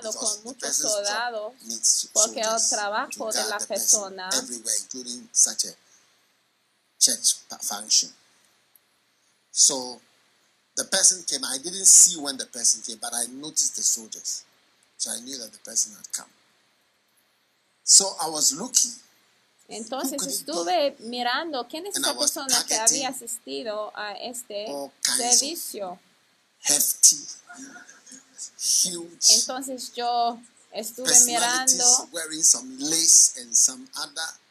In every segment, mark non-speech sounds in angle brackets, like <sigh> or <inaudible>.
Llegado con muchos soldados porque el trabajo de la persona church function. So the person came. I didn't see when the person came, but I noticed the soldiers. So I knew that the person had come. So I was looking. Entonces estuve mirando quién es esa persona que había asistido a este servicio. Hefty, Entonces yo estuve mirando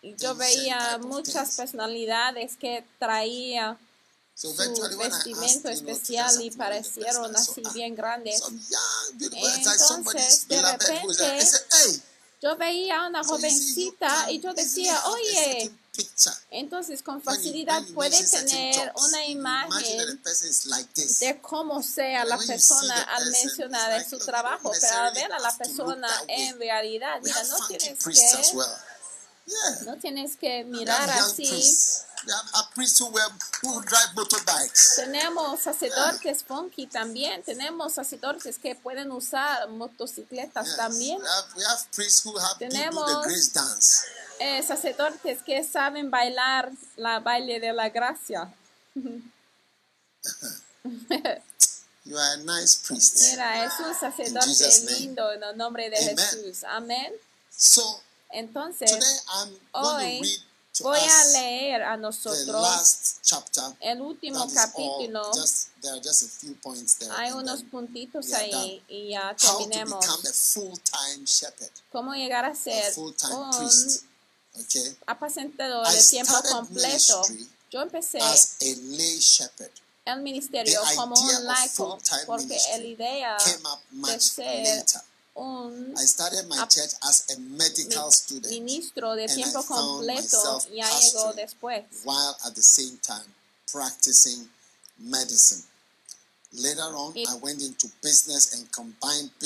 y yo veía muchas personalidades que traían su vestimento especial y parecieron así bien grandes. Entonces de repente yo veía a una jovencita y yo decía, oye, entonces con facilidad puede tener una imagen de cómo sea la persona al mencionar en su trabajo, pero al ver a la persona en realidad, mira, no tienes que, no tienes que mirar así. Tenemos sacerdotes funky también. Tenemos sacerdotes que pueden usar motocicletas también. Tenemos eh, sacerdotes que saben bailar la baile de la gracia. <laughs> You are a nice priest. Mira, es un sacerdote lindo en el nombre de Amen. Jesús. Amén. So Entonces, today I'm going hoy to read voy a leer a nosotros el último capítulo. all. Just, there are just a few points there. Hay unos puntitos ahí y ya terminemos. become a full-time shepherd, ¿Cómo llegar a ser un apacentador de tiempo completo? Yo empecé as a lay shepherd el ministerio como un laico porque la idea came up de much ser later. Un I started my church as a medical student ministro de and I tiempo found completo myself ya llegó pastoring después. while at the same time practicing medicine.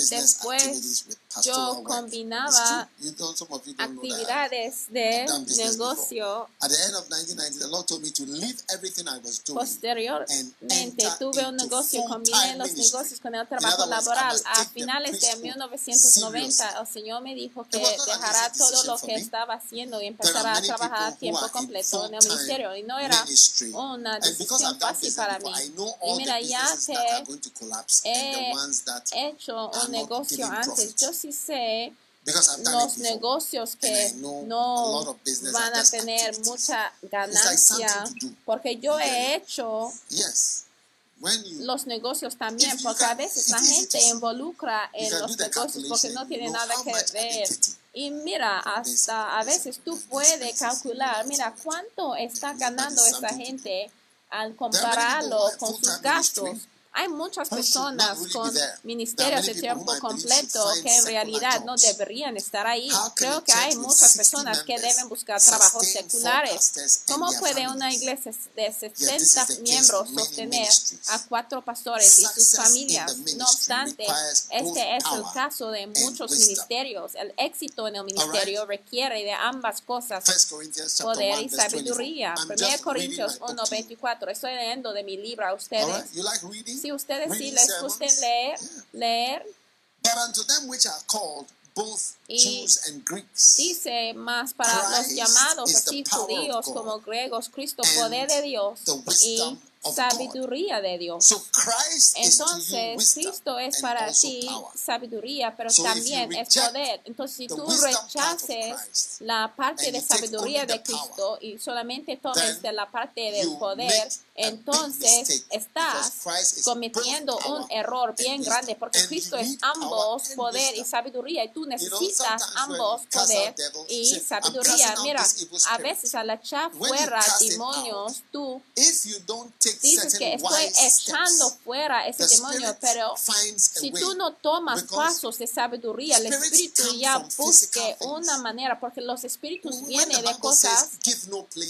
Después activities with pastoral yo work. combinaba It's true. You don't, some of you don't know that. Actividades de business negocio. At the end of 1990, the Lord told me to leave everything I was doing and Posteriormente tuve un into negocio, combiné los negocios con el trabajo I laboral. A finales de priesthood 1990 el Señor me dijo que dejara todo lo que estaba haciendo y empezara a trabajar a tiempo completo en el ministerio y no era una And decisión fácil business para mí. I Y mira, ya que that are going to collapse and the he ones that hecho un negocio antes, yo sí sé los negocios que no lot of business van a tener mucha ganancia porque yo he hecho los negocios también, porque a veces la gente involucra You en los negocios porque no tiene nada que ver. Y mira, hasta a veces tú puedes calcular, mira, cuánto está ganando esta gente al compararlo con sus gastos. Hay muchas personas con ministerios de tiempo completo que en realidad no deberían estar ahí. Can Creo que hay muchas 60 personas que deben buscar trabajos seculares. ¿Cómo puede una iglesia de Yet this is 60 the case miembros sostener a cuatro pastores y sus familias? No obstante, este es el caso de muchos ministerios. El éxito en el ministerio requiere de ambas cosas, poder 1 y verse 24. sabiduría. I'm 1 just reading Corintios my book to you. 1.24. Estoy leyendo de mi libro a ustedes. right? Si ustedes sí les gusta leer, leer, But unto them which are called, both Y Jews and Greeks, dice más para los Christ llamados is the así power sabiduría de Dios. Entonces, Cristo es para ti sabiduría, pero también es poder. Entonces, si tú rechaces la parte de sabiduría de Cristo y solamente tomes de la parte del poder, entonces estás cometiendo un error bien grande, porque Cristo es ambos poder y sabiduría, y tú necesitas ambos poder y sabiduría. Mira, a veces al echar fuera demonios, tú dices que estoy echando fuera ese demonio, pero si tú no tomas pasos de sabiduría, el espíritu ya busque una manera, porque los espíritus vienen de cosas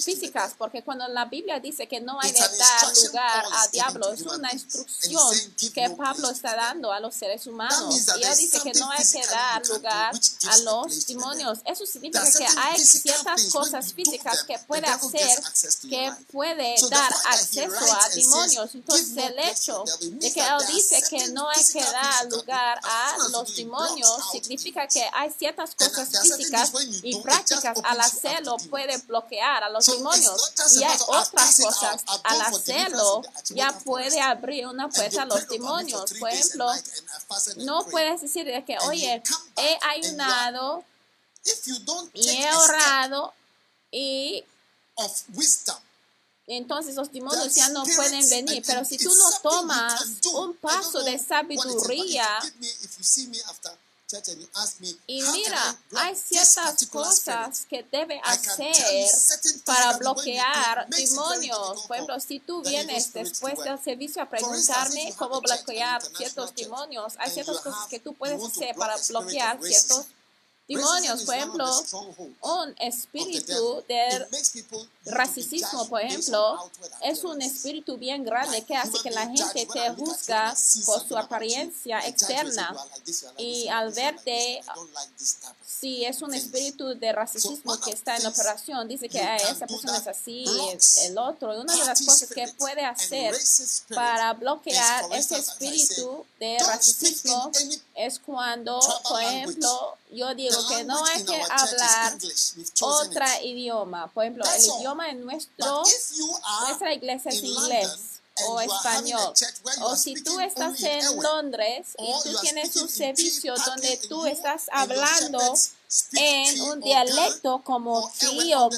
físicas, porque cuando la Biblia dice que no hay de dar lugar a diablo, es una instrucción que Pablo está dando a los seres humanos. Y dice que no hay que dar lugar a los demonios. Eso significa que hay ciertas cosas físicas que puede hacer, que puede dar acceso a demonios. Entonces el hecho de que Él dice que no hay que dar lugar a los demonios significa que hay ciertas cosas físicas y prácticas al hacerlo puede bloquear a los demonios. Y hay otras cosas. Al hacerlo ya puede abrir una puerta a los demonios. Por ejemplo, no puedes decir que, oye, he ayunado y he orado y entonces los demonios ya no pueden venir. Pero si tú no tomas un paso de sabiduría, y mira, hay ciertas cosas que debe hacer para bloquear demonios. Por ejemplo, si tú vienes después del servicio a preguntarme cómo bloquear ciertos demonios, hay ciertas cosas que tú puedes hacer para bloquear ciertos demonios, por ejemplo, un espíritu de racismo, por ejemplo, es un espíritu bien grande que hace que la gente te juzga por su apariencia externa y al verte si es un espíritu de racismo que está en operación, dice que ah, esa persona es así, el otro. Y una de las cosas que puede hacer para bloquear ese espíritu de racismo es cuando, por ejemplo, yo digo que no hay que hablar otro idioma. Por ejemplo, el idioma en nuestro, nuestra iglesia es inglés o español. O si tú estás en Londres y tú tienes un servicio donde tú estás hablando en un dialecto como ki o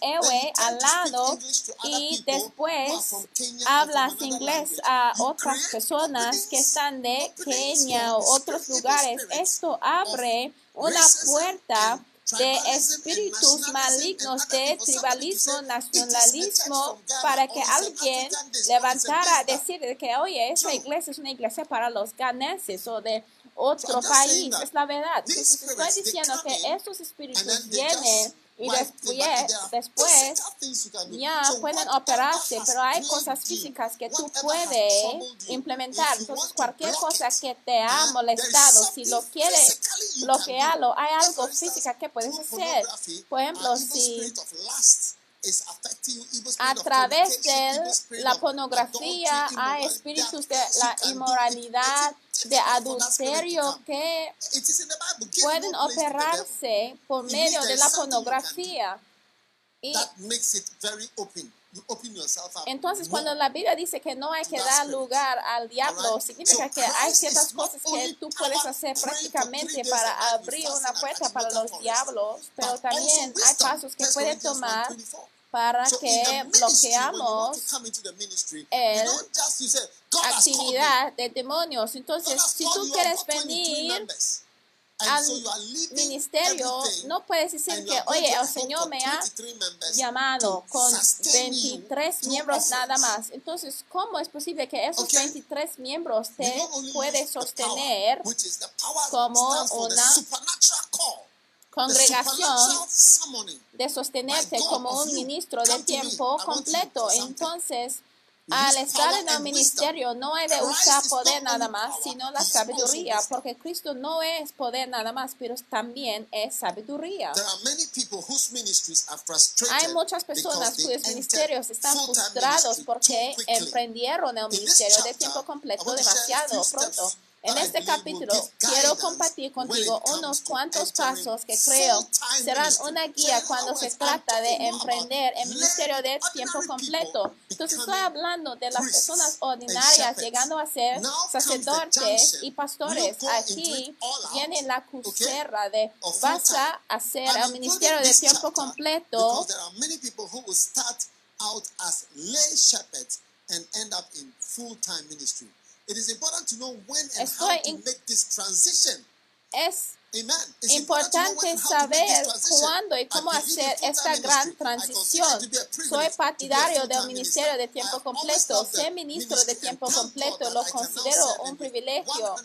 ewe al lado y después hablas inglés a otras personas que están de Kenia o otros lugares. Esto abre una puerta de espíritus malignos, de tribalismo, nacionalismo, para que alguien levantara a decir que, oye, esta iglesia es una iglesia para los ganancias o de otro país. Es la verdad. Entonces, estoy diciendo que estos espíritus vienen y después, después ya pueden operarse, pero hay cosas físicas que tú puedes implementar. Entonces, cualquier cosa que te ha molestado, si lo quieres bloquearlo, hay algo física que puedes hacer. Por ejemplo, si a través de la pornografía hay espíritus de la inmoralidad, de adulterio que pueden operarse por medio de la pornografía. Y entonces, cuando la Biblia dice que no hay que dar lugar al diablo, significa que hay ciertas cosas que tú puedes hacer prácticamente para abrir una puerta para los diablos, pero también hay pasos que pueden tomar para que bloqueamos el actividad de demonios. Entonces, si tú quieres venir al ministerio, no puedes decir que, oye, el Señor me ha llamado con 23 miembros nada más. Entonces, ¿cómo es posible que esos 23 miembros te pueden sostener como una congregación de sostenerse como un ministro de tiempo completo. Entonces, al estar en el ministerio no he de usar poder nada más, sino la sabiduría, porque Cristo no es poder nada más, pero también es sabiduría. Hay muchas personas cuyos ministerios están frustrados porque emprendieron el ministerio de tiempo completo demasiado pronto. En este capítulo quiero compartir contigo unos cuantos pasos que creo serán una guía cuando se trata de emprender el ministerio de tiempo completo. Entonces estoy hablando de las personas ordinarias llegando a ser sacerdotes y pastores. Aquí viene la crucera de vas a hacer el ministerio de tiempo completo out as lay shepherds and end up in full-time ministry. It is important to know when and how to make this transition. Es importante saber cuándo y cómo hacer esta gran transición. Soy partidario del ministerio de tiempo completo. Ser ministro de tiempo completo. lo considero un privilegio.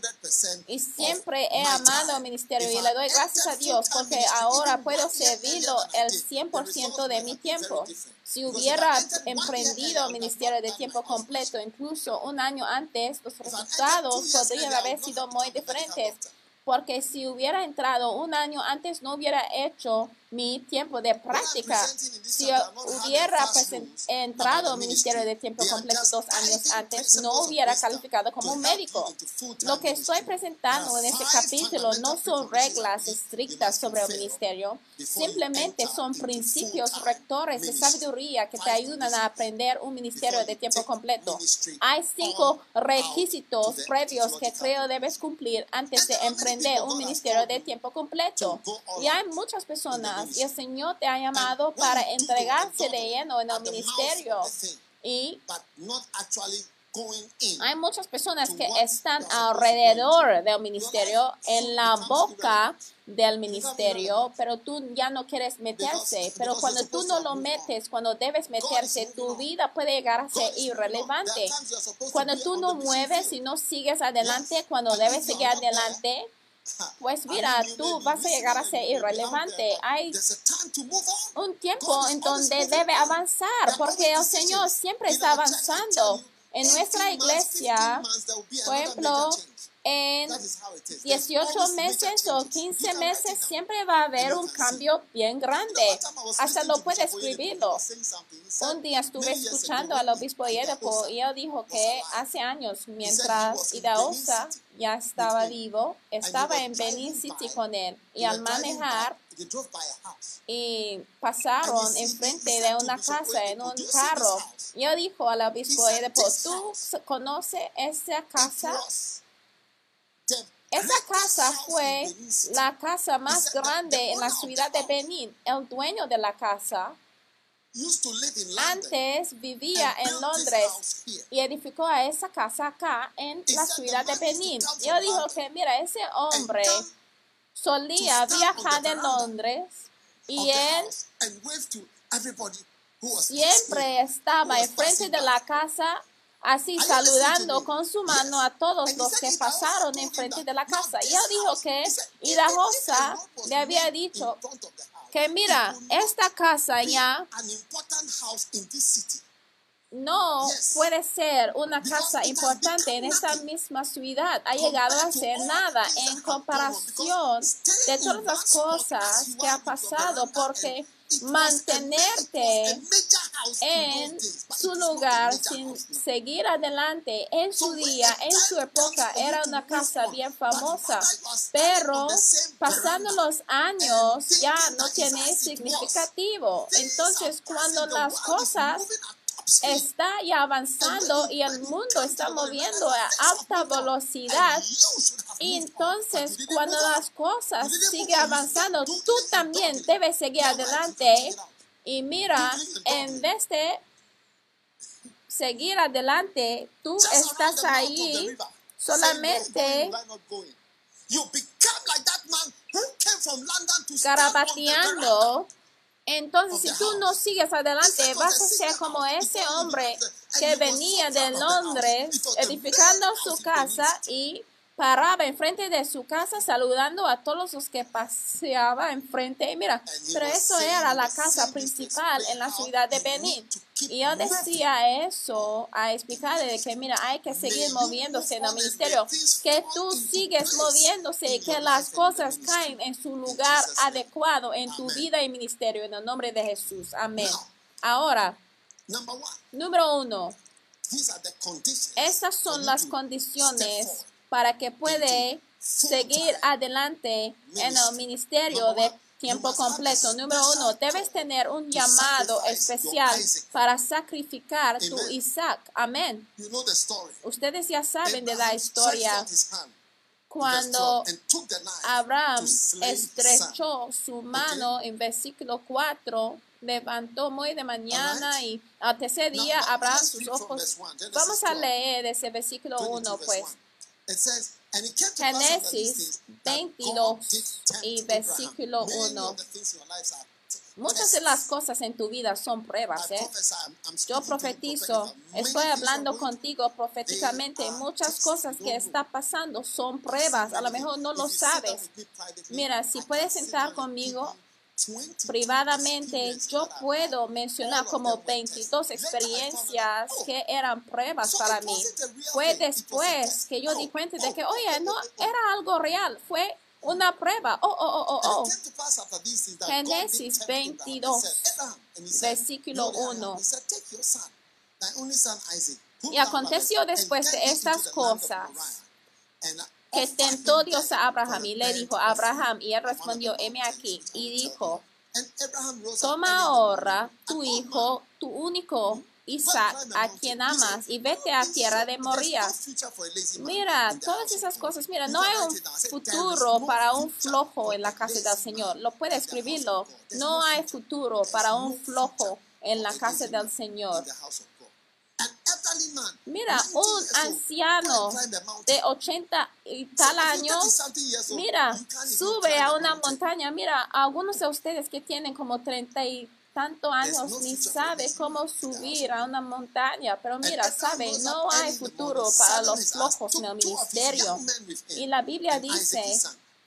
y siempre he amado el ministerio y le doy gracias a Dios porque ahora puedo servirlo el 100% de mi tiempo. Si hubiera emprendido el ministerio de tiempo completo incluso un año antes, los resultados podrían haber sido muy diferentes porque si hubiera entrado un año antes no hubiera hecho mi tiempo de práctica. Si hubiera entrado al Ministerio de Tiempo Completo dos años antes, no hubiera calificado como médico. Lo que estoy presentando en este capítulo no son reglas estrictas sobre el ministerio, simplemente son principios rectores de sabiduría que te ayudan a aprender un ministerio de tiempo completo. Hay cinco requisitos previos que creo debes cumplir antes de emprender un ministerio de tiempo completo. Y hay muchas personas y el Señor te ha llamado para entregarse de lleno en el ministerio. Y hay muchas personas que están alrededor del ministerio, en la boca del ministerio, pero tú ya no quieres meterse. Pero cuando tú no lo metes, cuando debes meterse, tu vida puede llegar a ser irrelevante. Cuando tú no mueves y no sigues adelante, cuando debes seguir adelante, pues mira, tú vas a llegar a ser irrelevante. Hay un tiempo en donde debe avanzar, porque el Señor siempre está avanzando. En nuestra iglesia, por ejemplo, en 18 meses o 15 meses siempre va a haber un cambio bien grande. Hasta lo puede escribirlo. Un día estuve escuchando al obispo Yedepo y él dijo que hace años, mientras Idaosa ya estaba vivo, estaba en Benin City con él y al manejar y pasaron enfrente de una casa en un carro. Yo dijo al obispo Yedepo, ¿tú conoces esa casa? Esa casa fue la casa más grande en la ciudad de Benin. El dueño de la casa antes vivía en Londres y edificó a esa casa acá en la ciudad de Benin. Yo dijo que, mira, ese hombre solía viajar de Londres y él siempre estaba enfrente de la casa así saludando con su mano a todos los que pasaron enfrente de la casa. Y él dijo que Rosa le había dicho que mira, esta casa ya no puede ser una casa importante en esta misma ciudad. Ha llegado a ser nada en comparación de todas las cosas que ha pasado porque mantenerte en su lugar sin seguir adelante en su día, en su época, era una casa bien famosa, pero pasando los años ya no tiene significativo. Entonces, cuando las cosas está ya avanzando y el mundo está moviendo a alta velocidad. Y entonces, cuando las cosas siguen avanzando, tú también debes seguir adelante. Y mira, en vez de seguir adelante, tú estás ahí solamente garabateando entonces, si tú no sigues adelante, vas a ser como ese hombre que venía de Londres edificando su casa y paraba enfrente de su casa saludando a todos los que paseaba enfrente. Mira, pero eso era la casa principal en la ciudad de Benin. Y yo decía eso a explicarle de que, mira, hay que seguir moviéndose en el ministerio, que tú sigues moviéndose y que las cosas caen en su lugar adecuado en tu vida y ministerio, en el nombre de Jesús. Amén. Ahora, número uno, estas son las condiciones para que puede seguir adelante en el ministerio de tiempo completo. Número uno, debes tener un llamado especial para sacrificar tu Isaac. Amén. You know the story. Ustedes ya saben de la historia cuando Abraham estrechó su mano en versículo 4, levantó muy de mañana y al tercer día Abraham sus ojos. Vamos a 12, leer ese versículo 22 1, verse pues. 1. It says, and it came to pass after these Génesis things that 22 God did tempt y versículo Many 1. of the things in your lives are t- Muchas de las cosas en tu vida son pruebas, ¿eh? Yo profetizo, estoy hablando contigo proféticamente. Muchas cosas que está pasando son pruebas. A lo mejor no lo sabes. Mira, si puedes and conmigo give you 22 privadamente, yo puedo mencionar como them were tests. 22 Later I found out, experiencias que eran pruebas para mí. Fue después que yo di cuenta de que, oye, no era algo real, fue una prueba. Oh, oh, oh, oh, oh. Génesis tempt Abraham. He 22, said, Abraham, and he said, versículo "Behold, I am." 1. He said, take your son, thy only son Isaac, whom Y aconteció después de estas cosas que tentó Dios a Abraham y le dijo Abraham, y él respondió, heme aquí, y dijo, toma ahora tu hijo, tu único Isaac, a quien amas, y vete a tierra de Moría. Mira, todas esas cosas, mira, no hay un futuro para un flojo en la casa del Señor. Lo puede escribirlo. No hay futuro para un flojo en la casa del Señor. Mira, un anciano de 80 y tal años, mira, sube a una montaña. Mira, algunos de ustedes que tienen como 30 y tanto años ni sabe cómo subir a una montaña, pero mira, sabe, no hay futuro para los flojos en el ministerio. Y la Biblia dice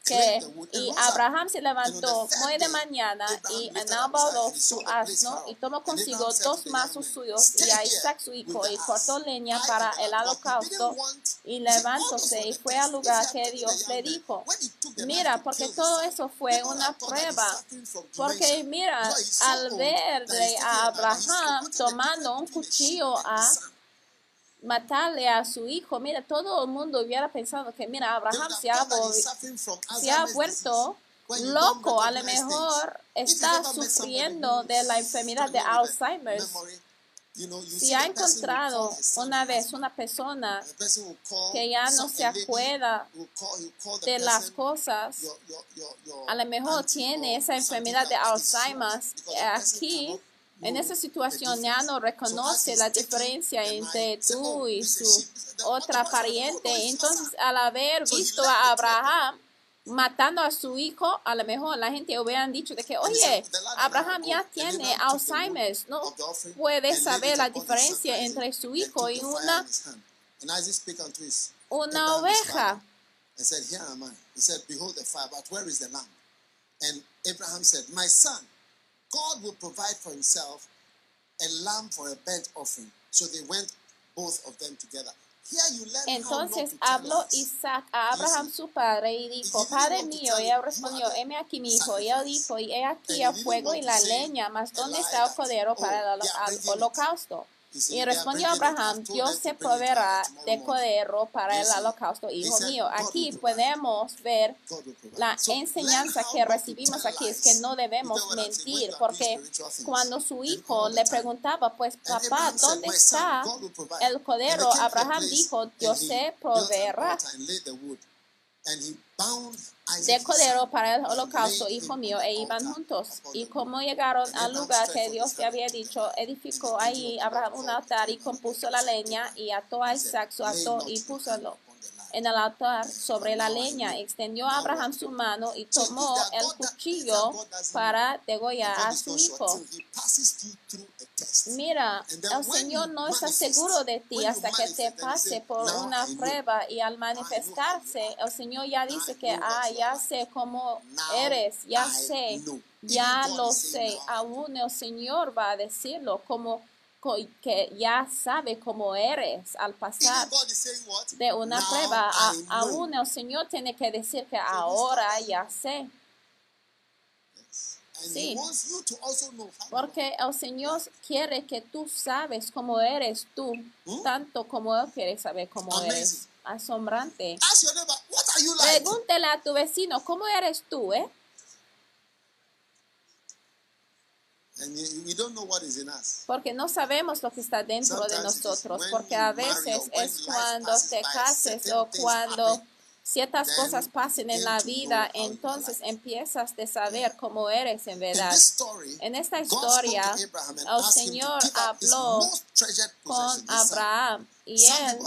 que y Abraham se levantó muy de mañana y enalbardó su asno y tomó consigo dos mazos suyos y a Isaac su hijo y cortó leña para el holocausto y levantóse y fue al lugar que Dios le dijo. Mira, porque todo eso fue una prueba. Porque mira, al ver a Abraham tomando un cuchillo a matarle a su hijo, mira, todo el mundo hubiera pensado que, mira, Abraham se ha, se ha vuelto loco, a lo mejor está sufriendo de la enfermedad de Alzheimer. Si ha encontrado una vez una persona que ya no se acuerda de las cosas, a lo mejor tiene esa enfermedad de Alzheimer, aquí en esa situación ya no reconoce la diferencia entre tú y su otra pariente. Entonces, al haber visto a Abraham matando a su hijo, a lo mejor la gente hubiera dicho de que, oye, Abraham ya tiene Alzheimer, no puede saber la diferencia entre su hijo y una, una oveja. Behold lamb? Abraham said, My son, God will provide for himself a lamb for a burnt offering. So they went both of them together. Entonces habló Isaac a Abraham su padre y dijo, Padre mío, y él respondió, heme aquí mi hijo. Y él dijo, y he aquí el fuego y la leña, mas ¿dónde está el cordero para el holocausto? Y respondió Abraham, Dios se proveerá de cordero para el holocausto, hijo mío. Aquí podemos ver la enseñanza que recibimos aquí, es que no debemos mentir, porque cuando su hijo le preguntaba, pues papá, ¿dónde está el cordero? Abraham dijo, Dios se proveerá de cordero para el holocausto, hijo mío, e iban juntos. Y como llegaron al lugar que Dios le había dicho, edificó ahí Abraham un altar y compuso la leña y ató a Isaac su ato y púsolo en el altar sobre la leña. Extendió a Abraham su mano y tomó el cuchillo para degollar a su hijo. Mira, el Señor no está seguro de ti hasta que te pase por una prueba y al manifestarse, el Señor ya dice que, ah, ya sé cómo eres, ya sé, ya lo sé. Aún el Señor va a decirlo como que ya sabe cómo eres al pasar de una prueba. A, aún el Señor tiene que decir que ahora ya sé. Sí, porque el Señor quiere que tú sabes cómo eres tú, tanto como Él quiere saber cómo eres. Asombrante. Pregúntele a tu vecino, ¿cómo eres tú, eh? Porque no sabemos lo que está dentro de nosotros, porque a veces es cuando te cases o cuando ciertas cosas pasen en la vida, entonces empiezas a saber cómo eres en verdad. En esta historia, el Señor habló con Abraham y él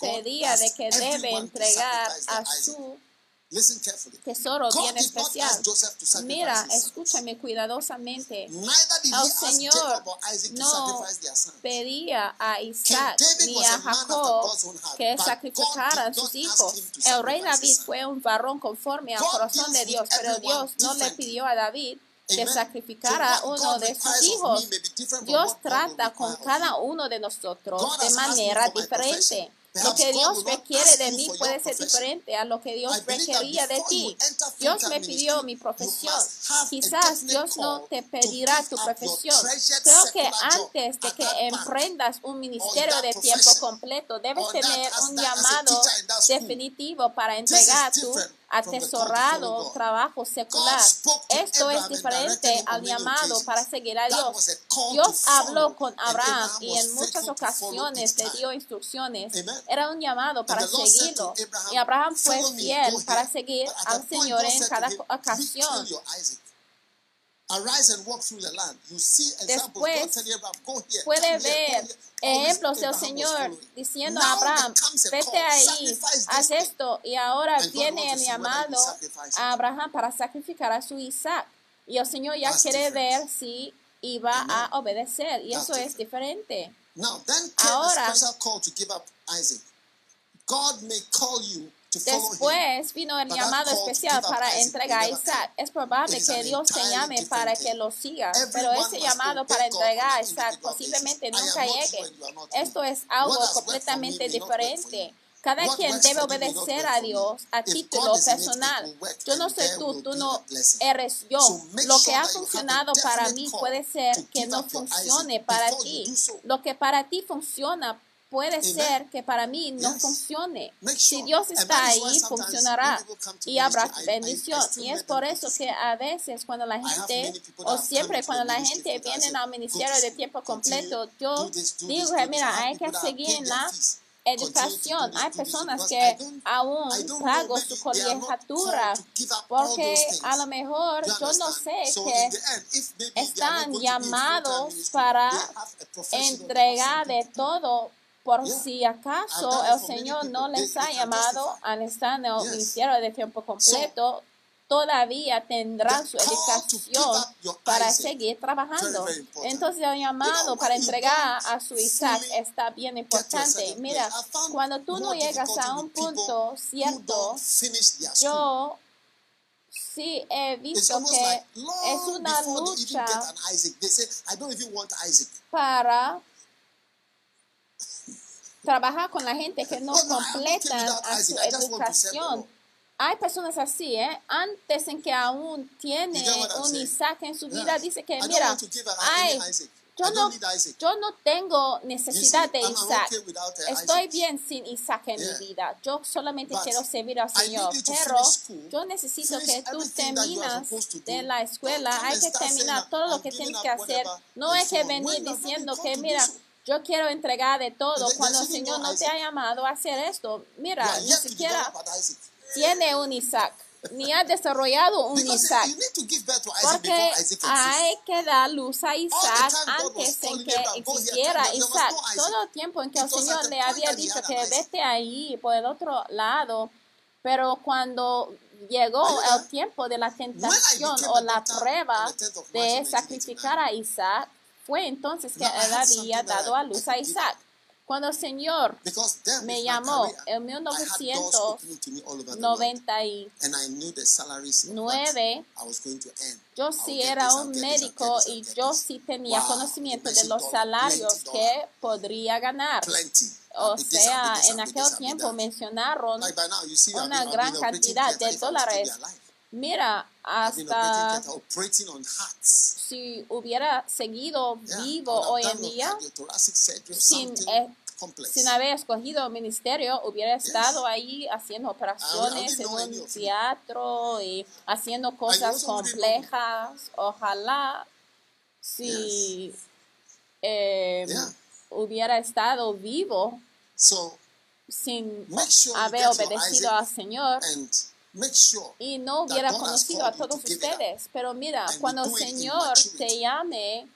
pedía de que debe entregar a su Tesoro bien especial. Mira, escúchame cuidadosamente. El Señor no pedía a Isaac ni a Jacob que sacrificaran sus hijos. El rey David fue un varón conforme al corazón de Dios, pero Dios no le pidió a David que sacrificara a uno de sus hijos. Dios trata con cada uno de nosotros de manera diferente. Lo que Dios requiere de mí puede ser diferente a lo que Dios requería de ti. Dios me pidió mi profesión. Quizás Dios no te pedirá tu profesión. Creo que antes de que emprendas un ministerio de tiempo completo, debes tener un llamado definitivo para entregar tu atesorado trabajo secular. Esto es diferente al llamado para seguir a Dios. Dios habló con Abraham y en muchas ocasiones le dio instrucciones. Era un llamado para seguirlo. Y Abraham fue fiel para seguir al Señor en cada ocasión. Después puede ver ejemplos del Señor diciendo a Abraham, vete ahí, haz esto, y ahora viene el llamado a Abraham para sacrificar a su Isaac. Y el Señor ya quiere ver si iba a obedecer, y eso es diferente. Ahora, God may call you Después vino el llamado especial para entregar a Isaac. Es probable que Dios te llame para que lo siga, pero ese llamado para entregar a Isaac posiblemente nunca llegue. Esto es algo completamente diferente. Cada quien debe obedecer a Dios a título personal. Yo no soy tú, tú no eres yo. Lo que ha funcionado para mí puede ser que no funcione para ti. Lo que para ti funciona puede ser que para mí no funcione. Si Dios está ahí, funcionará. y habrá bendición. Y es por eso que a veces cuando la gente, o siempre cuando la gente viene al ministerio de tiempo completo, yo digo, mira, hay que seguir en la educación. Hay personas que aún pago su colegiatura porque a lo mejor yo no sé que están llamados para entregar de todo por si acaso el Señor no les ha llamado al estar en el ministerio de tiempo completo, todavía tendrán su educación para seguir trabajando. Entonces el llamado para entregar a su Isaac está bien importante. Mira, cuando tú no llegas a un punto cierto, yo sí he visto que es una lucha para trabaja con la gente que no completan a su educación. Hay personas así, ¿eh? Antes en que aún tienen un Isaac en su vida, dice que, mira, hay yo no, yo no, tengo necesidad de Isaac. Estoy bien sin Isaac en mi vida. Yo solamente quiero servir al Señor. Pero yo necesito que tú terminas de la escuela. Hay que terminar todo lo que tienes que hacer. No hay que venir diciendo que, mira, yo quiero entregar de todo cuando el Señor no te ha llamado a hacer esto. Mira, ni siquiera tiene un Isaac, ni ha desarrollado un Isaac. Porque hay que dar luz a Isaac antes de que existiera Isaac. Todo el tiempo en que el Señor le había dicho que vete ahí por el otro lado, pero cuando llegó el tiempo de la tentación o la prueba de sacrificar a Isaac, fue entonces que él había dado a luz a Isaac. Cuando el Señor me llamó en 1999, yo sí era un médico y yo sí tenía conocimiento de los salarios que podría ganar. O sea, en aquel tiempo mencionaron una gran cantidad de dólares. Mira, día, cardiothoracic surgery or sin, something eh, complex. sin haber escogido ministerio, hubiera estado ahí haciendo operaciones en un teatro y haciendo cosas complejas. Ojalá si eh, hubiera estado vivo So sin haber obedecido al Señor y no hubiera conocido a todos ustedes. Pero mira, cuando el Señor te llame,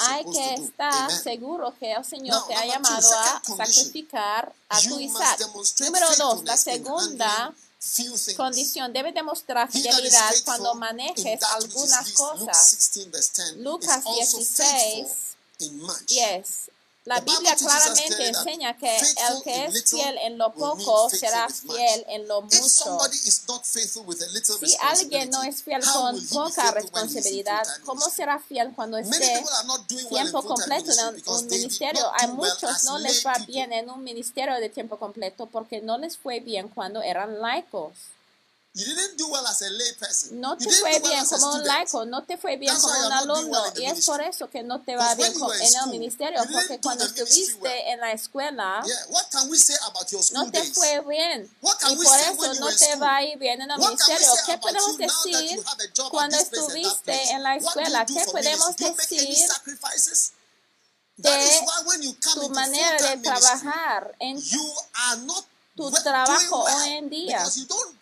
hay que estar seguro que el Señor te ha llamado a sacrificar a tu Isaac. Número dos, la segunda condición, debe demostrar fidelidad cuando manejes algunas cosas. 16 verse 10, Lucas is also 16, faithful in much. Yes. La Biblia claramente enseña que el que es fiel en lo poco será fiel en lo mucho. Si alguien no es fiel con poca responsabilidad, ¿cómo será fiel cuando esté tiempo completo en un ministerio? A muchos no les va bien en un ministerio de tiempo completo porque no les fue bien cuando eran laicos. You didn't do well as a lay person. No te fue well bien como un laico, no te fue bien That's como un alumno well y es por eso que no te va bien en el ministerio, porque do cuando estuviste well. en la escuela Yeah. What can we say about your school no te fue bien What can y we por say eso no te va a ir bien en el What ministerio. ¿Qué about podemos decir cuando estuviste en la escuela? ¿Qué podemos decir de tu manera de trabajar en you are not tu trabajo hoy en día?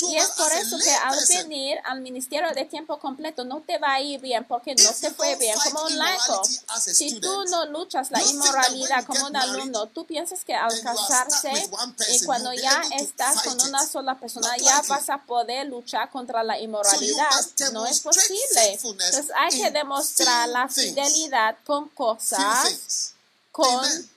Y es por eso que al venir al ministerio de tiempo completo no te va a ir bien porque no te fue bien como un laico. Si tú no luchas la inmoralidad como un alumno, tú piensas que al casarse y cuando ya estás con una sola persona ya vas a poder luchar contra la inmoralidad. No es posible. Entonces hay que demostrar la fidelidad con cosas, con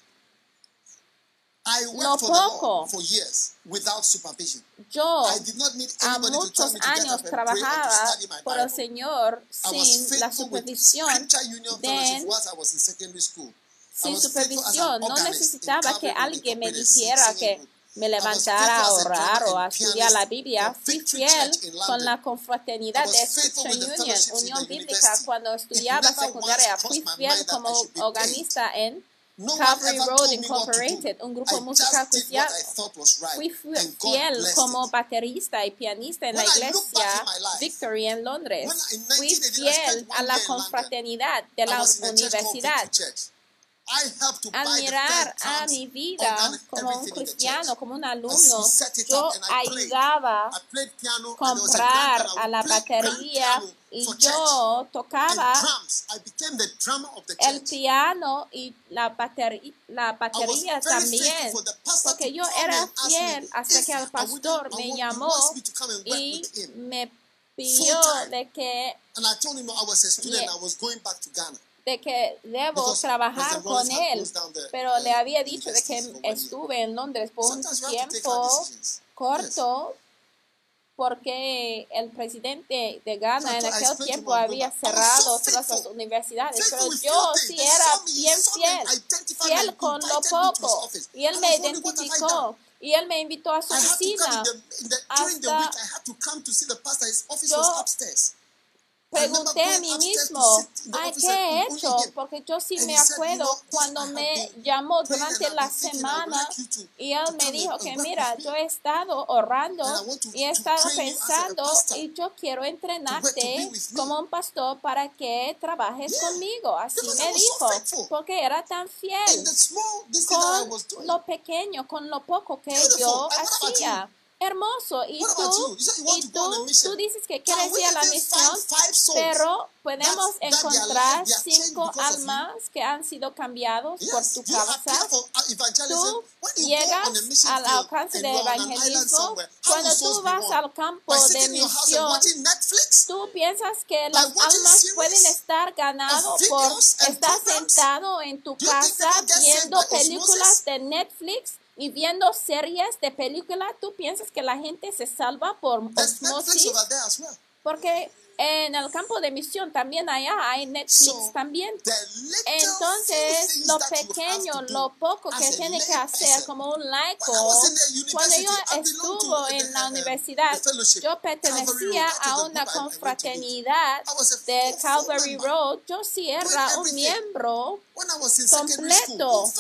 lo poco. for years without supervision. yo I did not need a anybody to tell muchos años trabajaba por el. Señor sin la supervisión de sin supervisión. No necesitaba que alguien me dijera que me levantara a orar o a estudiar la Biblia. Fui fiel con la confraternidad de the Union, Unión Bíblica, cuando estudiaba secundaria. Fui fiel como organista en No Calvary Road. Incorporated, un grupo musical cristiano. Right. Fui fiel como baterista y pianista en la When iglesia life, Victory en Londres. Fui 1989 I fiel a la confraternidad de la universidad. Admirar a mi vida como un cristiano, como un alumno, yo ayudaba a comprar a la batería y yo tocaba el piano y la batería, la batería también, porque to yo era fiel hasta que el pastor me llamó y me pidió de que De que debo Because trabajar con él, pero le había dicho de que estuve en Londres por un Sometimes tiempo corto porque el presidente de Ghana So en aquel tiempo había so cerrado todas las universidades, pero yo sí era bien fiel, fiel con lo poco, y él me identificó, y él me invitó a su oficina. hasta- Yo was upstairs. I remember Pregunté a mí mismo, office ¿qué he hecho? Porque yo sí me acuerdo cuando me llamó durante la semana y él me dijo que mira, yo he estado orando y he estado a pensando y yo quiero entrenarte como un pastor para que trabajes conmigo. Así me dijo, porque era tan fiel con lo pequeño, con lo poco que yo hacía. Hermoso. Y tú, y tú, tú dices que quieres ir a la misión, pero podemos encontrar cinco almas que han sido cambiados por tu causa. uh. Tú llegas al alcance and de you are on an island evangelismo. Cuando tú vas al campo de misión, tú piensas que las almas pueden estar ganado of por estar sentado en tu casa viendo películas de Netflix y viendo series de películas. ¿Tú piensas que la gente se salva por osmosis? Porque En el campo de misión también allá hay Netflix So, también. Entonces, lo pequeño, lo poco que tiene que hacer como un laico, cuando yo estuvo en la the- universidad, yo pertenecía a una confraternidad de Calvary. Road. Yo sí era un miembro Completo.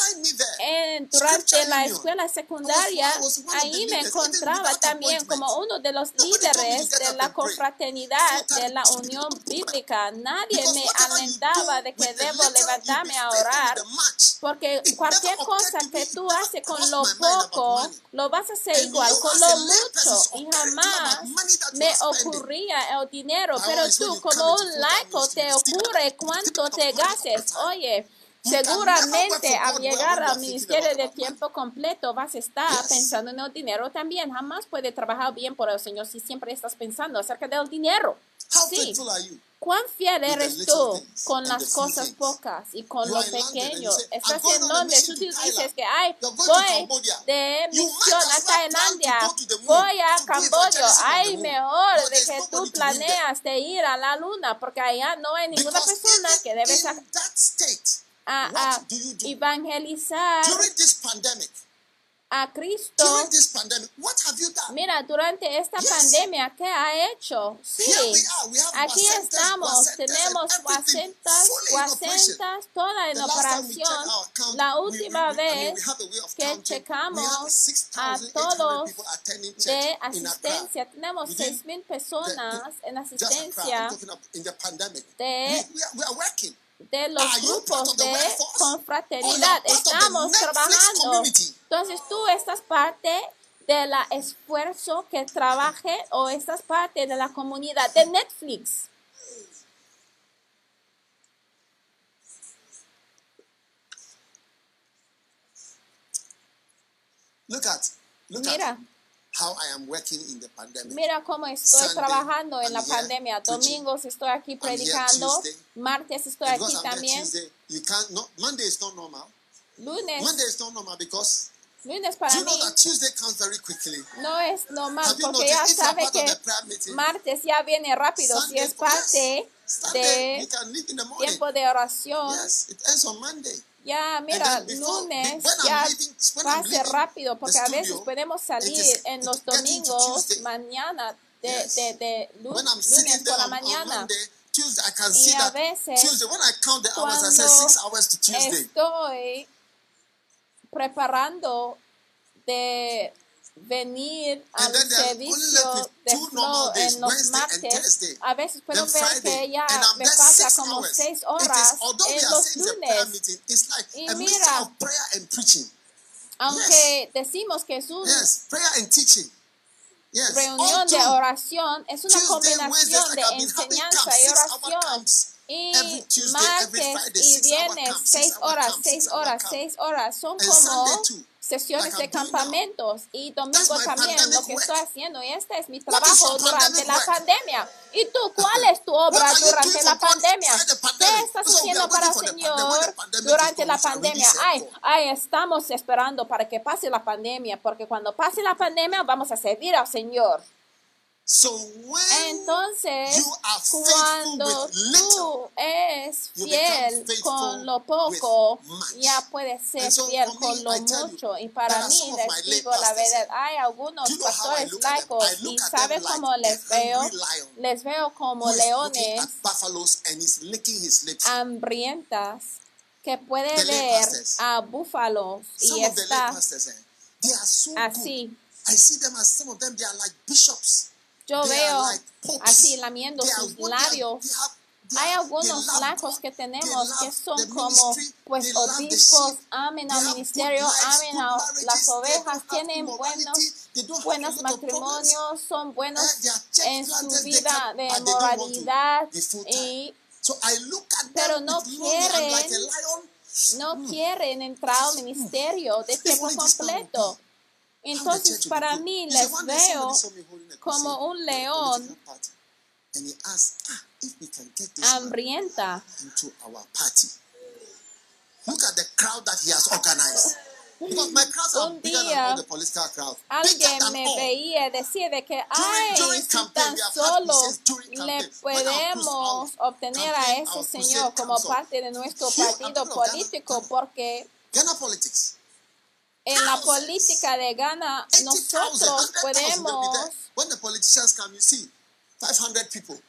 en, durante la escuela secundaria, ahí me encontraba también como uno de los líderes de la confraternidad de la Unión. Bíblica. Nadie me alentaba de que debo levantarme a orar. Porque cualquier cosa que tú haces con lo poco, lo vas a hacer igual con lo mucho. Y jamás me ocurría el dinero. Pero tú, como un laico, te ocurre cuánto te gastes. Oye, Seguramente al llegar al ministerio de tiempo completo vas a estar pensando en el dinero también. Jamás puede trabajar bien por el Señor si siempre estás pensando acerca del dinero. Sí. ¿Cuán fiel eres tú con las cosas pocas y con lo pequeño? say, "I'm Estás en mission tú dices que, ay, voy de misión a Tailandia, voy a Camboya. Ay, mejor de que tú planeas de ir a la luna, porque allá no hay ninguna persona que debe a, a evangelizar During this pandemic, a Cristo. during this pandemic, what have you done? Mira, durante esta Yes. pandemia, ¿qué ha hecho? Sí, Here we are. We have aquí estamos, tenemos operation. placentas, toda en operación. La we- última we- I mean, vez que checamos have a 6,800 todos people attending church de asistencia, tenemos Within seis mil personas en asistencia de de los grupos de confraternidad. Estamos trabajando. Entonces tú estás parte de la esfuerzo que trabaje o estás parte de la comunidad de Netflix. Look at, look Mira, at how I am working in the pandemic. mira cómo estoy trabajando en la pandemia. Domingos estoy aquí predicando. Martes estoy aquí también. Tuesday, you can't. No, Monday is not normal. Lunes, Monday is not normal because lunes para you know mí that Tuesday comes very quickly. no es normal porque ya sabe que martes ya viene rápido si es parte de tiempo de oración. Ya, mira, before- lunes ya leaving- I'm pase leaving rápido porque a veces podemos it salir is en los getting to domingos mañana de, Yes. de, de lunes por la on mañana. Monday, Tuesday, I can Y see a veces, Tuesday, when I count the hours, I say cuando six hours to Tuesday. Estoy preparando de venir are only servicio de two normal flow days, en los martes. A veces puedo ver que I'm me pasa como seis horas is, although we en are los a lunes. meeting, it's like Y a mira, of prayer and preaching. Aunque decimos que es una Yes, prayer and teaching. Yes, all reunión de oración, es una combinación de enseñanza y oración. Y Every Tuesday, every martes Friday, y viernes, seis horas, seis horas, seis horas. Son como sesiones de campamentos. Y domingo my también, lo que work. estoy haciendo. Y este es mi is trabajo durante la pandemia. ¿Y tú cuál es tu obra durante la pandemia? ¿Qué estás haciendo para el Señor durante la pandemia? Ay, ay, estamos esperando para que pase la pandemia, porque cuando pase la pandemia vamos a servir al Señor. So when Entonces, you are faithful cuando with little, tú es you fiel con lo faithful poco, ya puedes ser fiel con lo mucho. Y para mí les digo la verdad, hay algunos pastores laicos y at sabe them like cómo les veo, les veo como leones at buffaloes and is licking his lips. hambrientas que puede ver a búfalos y some of the lay está pastors, they are so good. así. I see them as some of them, they are like bishops. Yo veo así lamiendo sus labios. Hay algunos they love lacos God, que tenemos que son como pues obispos, amen al ministerio, amen a las ovejas, tienen buenos, buenos matrimonios, son buenos Eh, en su vida de moralidad y Pero no quieren- no quieren entrar al ministerio de <laughs> tiempo completo. Entonces para mí les veo como un león ah, if we can get this man hambrienta. into our party. Look at the crowd that he has organized. <laughs> Because my crowds are bigger than all the political crowds. Alguien than me all. veía decir de que, ay, during campaign, tan solo le podemos obtener a ese señor como parte de nuestro partido político, porque Ghana politics. En la política de Ghana 80,000, nosotros 100,000 will be there. podemos When the politicians come, you see 500 people.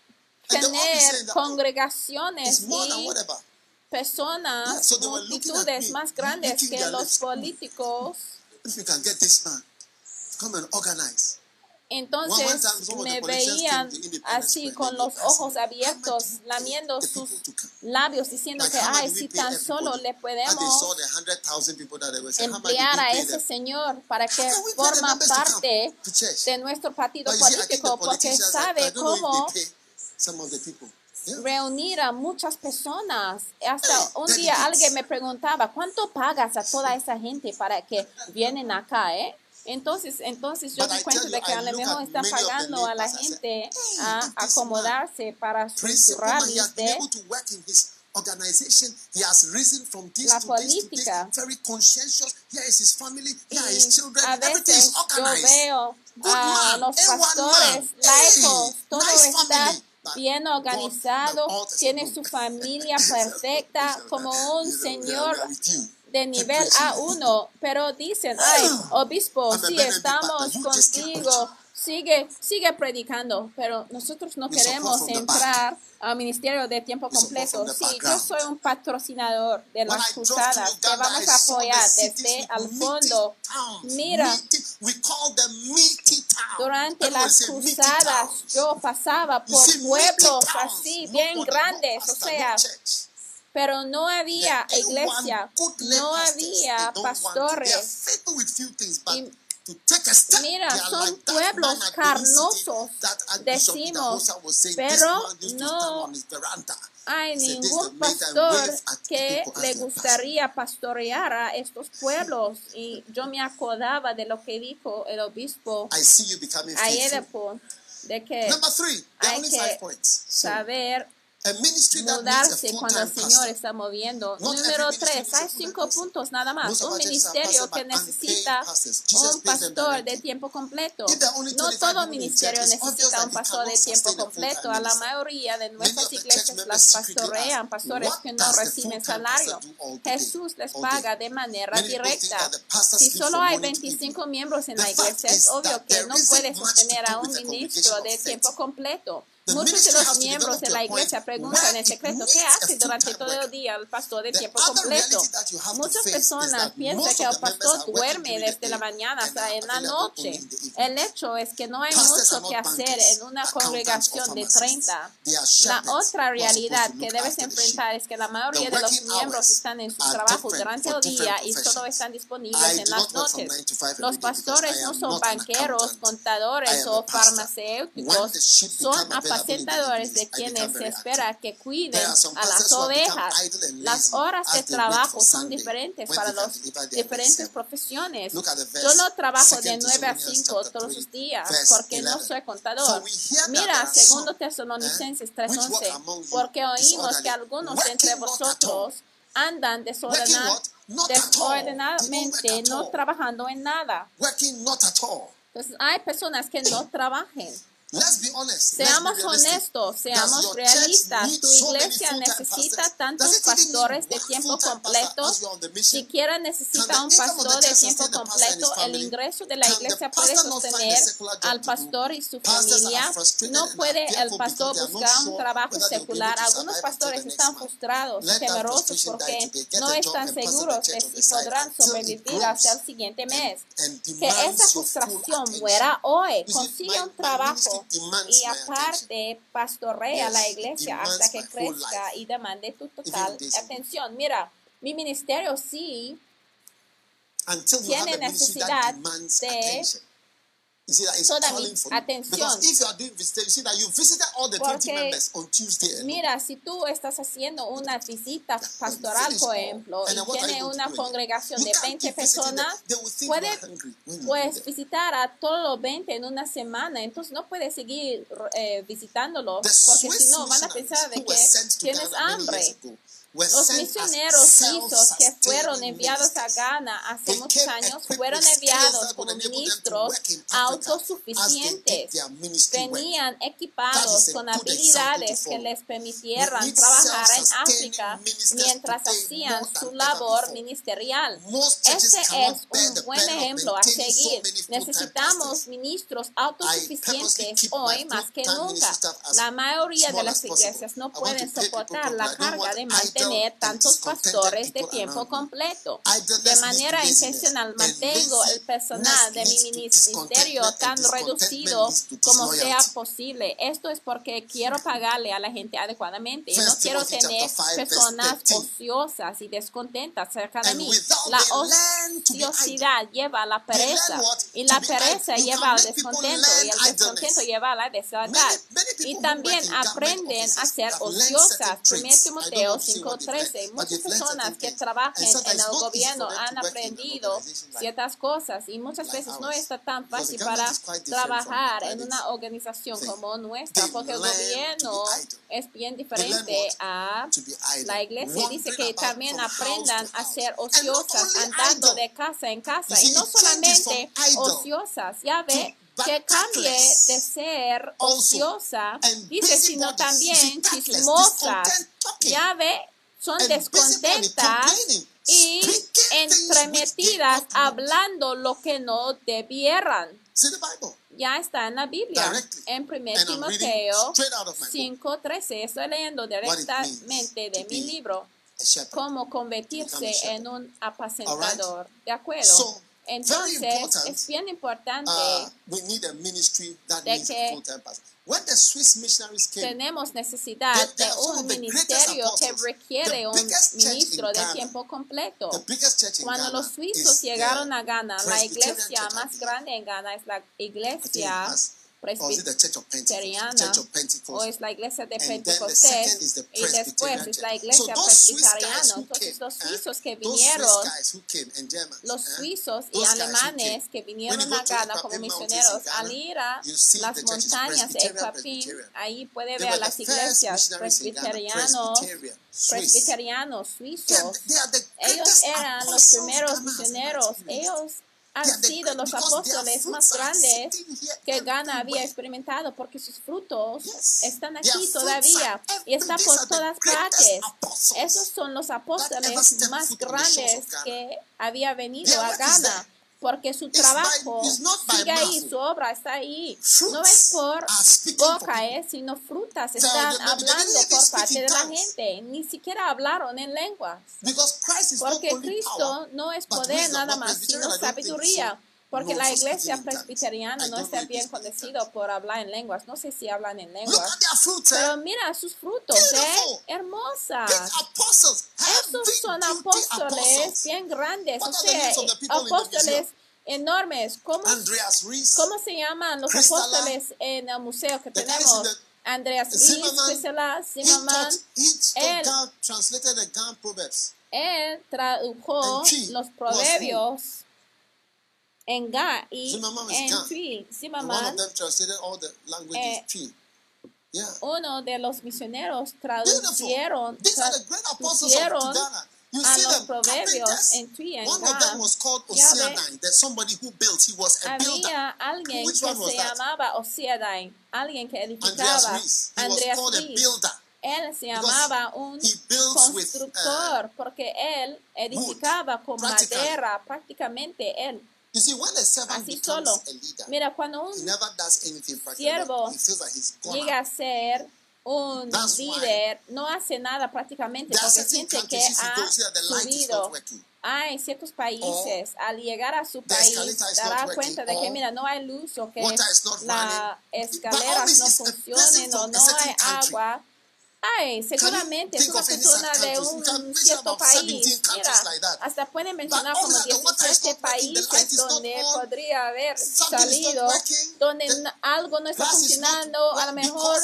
And they'll all be saying tener oh, congregaciones y personas, multitudes más grandes que los políticos. If you can get this man, come and organize. Entonces me veían así con los ojos abiertos, "How much do lamiendo sus people to come?" labios, diciendo que, ay, si tan solo le podemos the 100,000 people that they were saying, how much did emplear a ese señor para que forma parte de nuestro partido político porque sabe cómo reunir a muchas personas. Hasta un día alguien me preguntaba, ¿cuánto pagas a toda esa gente para que vienen acá, eh? Entonces, entonces yo me cuento de que a lo mejor están pagando a la gente "Hey, a acomodarse para su, su principal man, he has been rallies his organization. He has risen from this La to this to this, política. very conscientious. Here is his family, here Y his children. Everything is yo organized. veo Good a man, los A1 pastores man. laicos, Hey, todo nice está family. Bien organizado, tiene su <laughs> familia perfecta, como un We are señor. De nivel preaching. A1, pero dicen, ay, obispo, I'm a sí, estamos contigo, sigue, sigue predicando, pero nosotros no queremos entrar al ministerio de tiempo completo. Sí, yo soy un patrocinador de las cruzadas Uganda, vamos a apoyar desde meaty fondo. Mira. Durante las cruzadas yo pasaba por pueblos así, bien grandes, o sea. Pero no había iglesia, no había pastores. faithful with few things, but Y to take a step, Mira, son pueblos carnosos, decimos, pero no hay He said, "This is the ningún pastor que le their pastor." gustaría pastorear a estos pueblos. Y yo me acordaba de lo que dijo el obispo I see you becoming faithful. Ayedepo, de que hay que saber mudarse cuando el Señor está moviendo. Número tres, hay cinco puntos nada más. Un ministerio que necesita un pastor de tiempo completo. No 25 todo ministerio necesita un pastor de tiempo completo. A la mayoría de nuestras iglesias las pastorean pastores "What que no reciben salario. Jesús les paga de manera directa. Si solo hay morning to 25 evening. miembros en la iglesia, es obvio que no puede sostener a un ministro de tiempo 30. completo. Muchos de los miembros de la iglesia preguntan en secreto, ¿qué hace durante todo el día el pastor de tiempo completo? Muchas personas piensan que el pastor duerme desde la mañana hasta en la noche. El hecho es que no hay mucho que hacer en una congregación de pharmacists. 30. They are La otra realidad que debes enfrentar es que la mayoría de los miembros están en trabajos different durante el día y solo están disponibles en las noches. 9 to 5 every Los pastores no son banqueros, contadores o farmacéuticos, son apacentadores de quienes se espera que cuiden a las ovejas. Las horas de trabajo son diferentes para their diferentes profesiones. Yo no trabajo de 2 9 a Thessalonians 5 chapter todos 3, los días porque no 11. soy So contador. Mira, segundo Tesalonicenses eh, which work 3:11, among you porque oímos que algunos entre vosotros andan desordenadamente, no trabajando en nada. Entonces, hay personas que no trabajen. Let's be honest. Seamos honestos, seamos realistas. Tu iglesia necesita tantos pastores de tiempo completo. Siquiera necesita un pastor de tiempo completo. El ingreso de la iglesia puede sostener al pastor y su familia. No puede el pastor buscar un trabajo secular. Algunos pastores están frustrados, temerosos porque no están seguros de si podrán sobrevivir hasta el siguiente mes. Que esa frustración muera hoy. My- un trabajo y aparte pastorea la iglesia hasta que crezca y demande tu total atención. Mira, mi ministerio sí tiene necesidad de. You see that it's toda mi calling for you. atención. Because if you are doing visitation, you see that you visited all the 20 Porque, members on Tuesday. alone. Mira, si tú estás haciendo una visita <laughs> pastoral, por ejemplo, y tiene una congregación de can't 20 keep visiting them. personas, puedes there. visitar a todos los 20 en una semana, entonces no puedes seguir eh, porque si no van a pensar de que tienes hambre. Were Los misioneros suizos que fueron enviados a. Ghana hace came años fueron enviados como ministros autosuficientes. Venían equipados con habilidades que les permitieran trabajar en África mientras hacían su labor ministerial. Este es un buen ejemplo a seguir. Necesitamos ministros autosuficientes hoy más que nunca. La mayoría de las iglesias no pueden soportar la carga de mantener tener tantos pastores de tiempo completo. De manera intencional mantengo el personal de mi ministerio tan reducido como sea posible. Esto es porque quiero pagarle a la gente adecuadamente. Yo no quiero tener personas ociosas y descontentas cerca de mí. La ociosidad lleva a la pereza y la pereza lleva al descontento y el descontento lleva a la desigualdad. Y también aprenden a ser ociosas. 1 Timoteo 5 siglo XIII, muchas personas que trabajan en el gobierno han aprendido ciertas cosas y muchas veces no está tan fácil para trabajar en una organización como nuestra porque el gobierno es bien diferente a la iglesia. Dice que también aprendan a ser ociosas andando de casa en casa. Y no solamente ociosas, ya ve que cambie de ser ociosa, dice, sino también chismosa. Ya ve son descontentas y entremetidas hablando lo que no debieran. Ya está en la Biblia, en 1 And I'm reading Timoteo straight out of my book. 5.13. Estoy leyendo directamente de mi libro cómo convertirse en un apacentador. ¿De acuerdo? Entonces, important, es bien importante. Uh, we need a ministry that de needs que. When the Swiss missionaries came, tenemos necesidad de un ministerio que requiere un ministro in de Ghana, tiempo completo. Cuando los suizos llegaron a Ghana, la iglesia más grande en Ghana es la iglesia presbiteriana o es la iglesia de Pentecostés the y después es la iglesia So presbiteriana. Entonces los suizos que vinieron, los suizos y alemanes que vinieron a Ghana como misioneros al ir a las montañas de Presbyterian. ahí puede ver las iglesias presbiterianos, presbiterianos suizos. Ellos eran los primeros misioneros. Ellos han sido los apóstoles más grandes que Ghana había experimentado porque sus frutos están aquí todavía y están por todas partes. Esos son los apóstoles más grandes que había venido a Ghana. Porque su trabajo sigue ahí, su obra está ahí. No es por boca, eh, sino frutas están hablando por parte de la gente. Ni siquiera hablaron en lenguas. Porque Cristo no es poder nada más, sino sabiduría. Porque No, la iglesia presbiteriana no está bien tongues. por hablar en lenguas. No sé si hablan en lenguas. fruits, eh? Pero mira sus frutos, ¿eh? Hermosas. Esos son apóstoles bien grandes, o sea, apóstoles enormes. ¿Cómo, Rees, ¿Cómo se llaman los apóstoles en el museo que tenemos? Andreas Zimmerman. taught, he él-. Él tradujo los proverbios en Ga y en. And of the languages Eh, uno de los misioneros traducieron, of traducieron. You a see los them, proverbios en Twi en One of Ga. them was called. Oceanine. There's somebody who built. He was a builder. Alguien Which que one was se that? llamaba Osiadai, alguien que Andreas edificaba. Rees. He was Andreas called a Rees. builder. Él se llamaba un builds with, uh, constructor porque él edificaba con madera, prácticamente él. You see, when a servant Así solo. a leader, Mira, cuando he un never does anything practical. siervo He feels like he's gone llega a ser un líder, no hace nada prácticamente porque siente que ha subido. not working. Hay ciertos países, al llegar a su país, dará cuenta de que, mira, no hay luz o que las escaleras no funcionen o no hay agua. Ay, seguramente es una persona de un cierto país. 17 countries Mira, hasta pueden mencionar como only that the water is 17 not working, the light países donde on, podría haber salido, donde algo no está funcionando, a lo mejor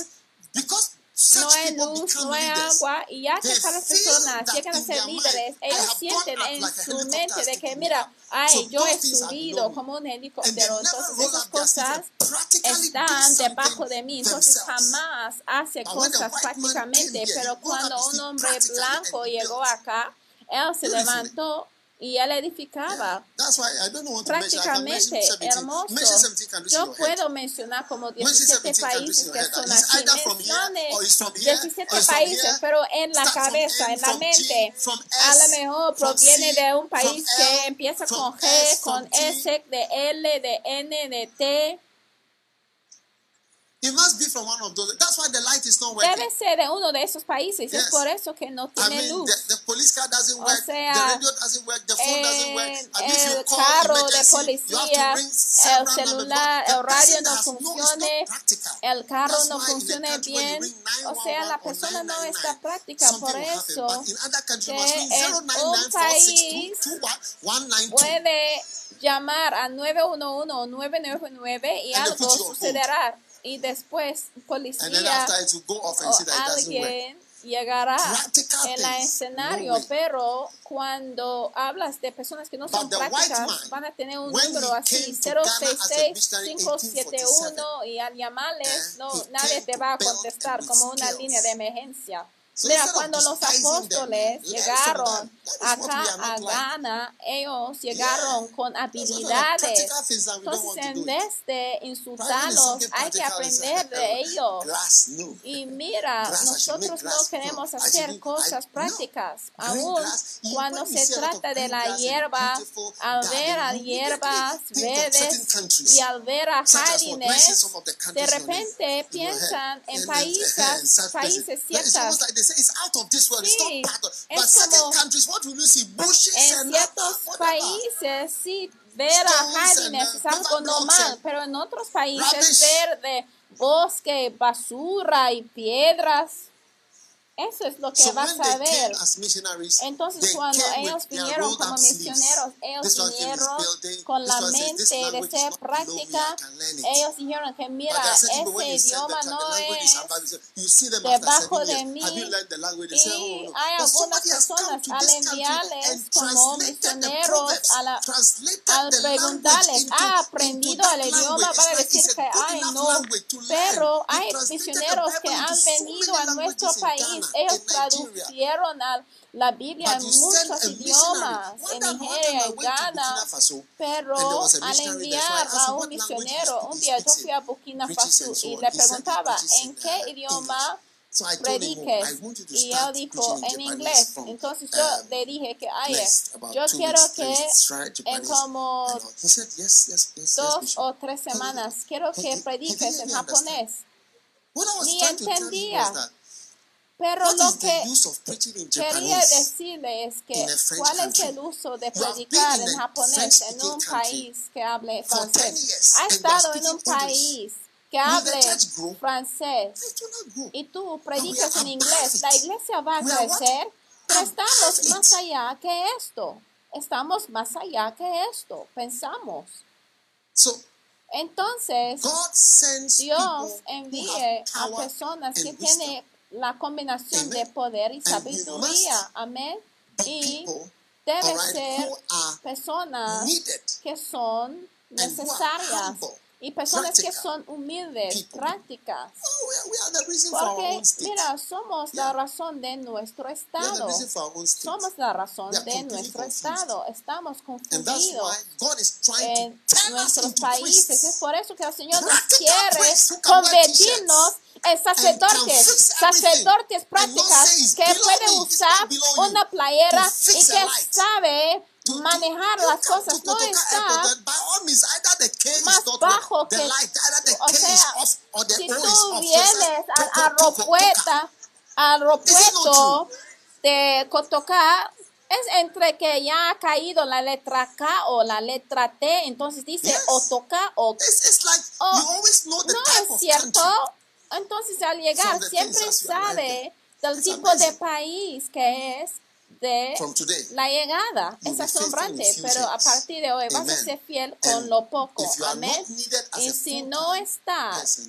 no hay people luz, no hay leaders, agua, y ya que feel personas llegan a ser líderes, ellos sienten en su mente de que, mira, ay, yo he subido como un helicóptero, entonces esas cosas están debajo de mí, entonces jamás hace cosas prácticamente, pero cuando un hombre blanco llegó acá, él se levantó y él edificaba. Prácticamente 17. hermoso. Mention 17 countries in Yo puedo mencionar como Mention 17 17 countries países que son or 17 he's from países, pero en la cabeza, en la mente, a lo mejor proviene de un país que empieza con G, con. S, de L, de N, de T. It must be from one of those. That's why the light is not working. Debe ser de uno de esos países. Yes. Es por eso que no I tiene mean, luz. the, the police car doesn't O work, sea, the radio doesn't work, the phone doesn't work. en And if you el call carro de policía, el celular, el radio no no, funcione, practical. el carro That's no funcione bien. O sea, 911 la persona no 999, está práctica. Por eso que en un país 09946221192. puede llamar a 911 o 999 y algo sucederá. Y después policía o alguien llegará en el escenario, no pero cuando hablas de personas que no son But prácticas, van a tener un número así, came to Ghana as a 066 missionary in 571 y al eh, llamarles, no, he nadie te va a contestar como una línea de emergencia. Mira, cuando los apóstoles llegaron acá a. Ghana, ellos llegaron con habilidades. Entonces, en vez de insultarlos, hay que aprender de ellos. Y mira, nosotros no queremos hacer cosas prácticas, aún cuando se trata de la hierba, al ver a hierbas verdes y al ver a jardines, de repente piensan en <laughs> países, países ciertas. They say it's out of this world. It's Sí, not part of. But certain countries, what will you see? Bushes En and ciertos whatever. países sí ver a and, jardines es algo normal, and pero en otros países rubbish. ver de bosque, basura y piedras, eso es lo que So vas a ver. Entonces cuando ellos vinieron como misioneros, ellos vinieron building, con la mente "This de ser práctica. can learn it." Ellos dijeron que mira, ese idioma that no es debajo de mí. Y oh, hay algunas personas al enviarles como misioneros a la- al preguntarles, ¿ha aprendido el idioma It's like decir a que, ay, no? Pero hay misioneros que han venido a nuestro país. Ellos traducieron a la Biblia en muchos idiomas, en Nigeria, en Ghana. Pero al enviar a un "What language misionero, un día yo fui a Burkina Faso y le preguntaba, ¿en qué uh, idioma oh, prediques? Y él dijo, en in inglés. Entonces yo um, le dije que, ay, next, about yo quiero que en como And all. He said, yes, yes, yes, yes, dos o tres semanas quiero que He- he- he prediques en japonés. Ni entendía. Pero what lo que quería decirle es que cuál es el uso de predicar en japonés en un país que hable for 10 francés. Ha estado en un país que hable francés y tú predicas en inglés, la iglesia va a crecer, pero estamos más allá que esto. Estamos más allá que esto, pensamos. Entonces, Dios envíe a personas que tienen la combinación de poder y sabiduría. Amén. Y debe right, ser personas que son necesarias y personas que practical son humildes, people. prácticas. Oh, we are, we are Porque, mira, somos Yeah. la razón de nuestro estado. Somos la razón de nuestro estado. Estamos confundidos en nuestros países. Es por eso que el Señor nos Practical quiere convertirnos en sacerdotes, sacerdotes prácticas que pueden usar una playera y que sabe manejar las cosas. No está más bajo que- o sea, si tú vienes al aeropuerto not de Cotoca, es entre que ya ha caído la letra K o la letra T, entonces dice Yes. Otoca o It's, like know no es cierto. Entonces al llegar siempre sabe del tipo de país que es de la llegada. Es asombrante, pero a partir de hoy vas a ser fiel con lo poco. Amén. Y si no estás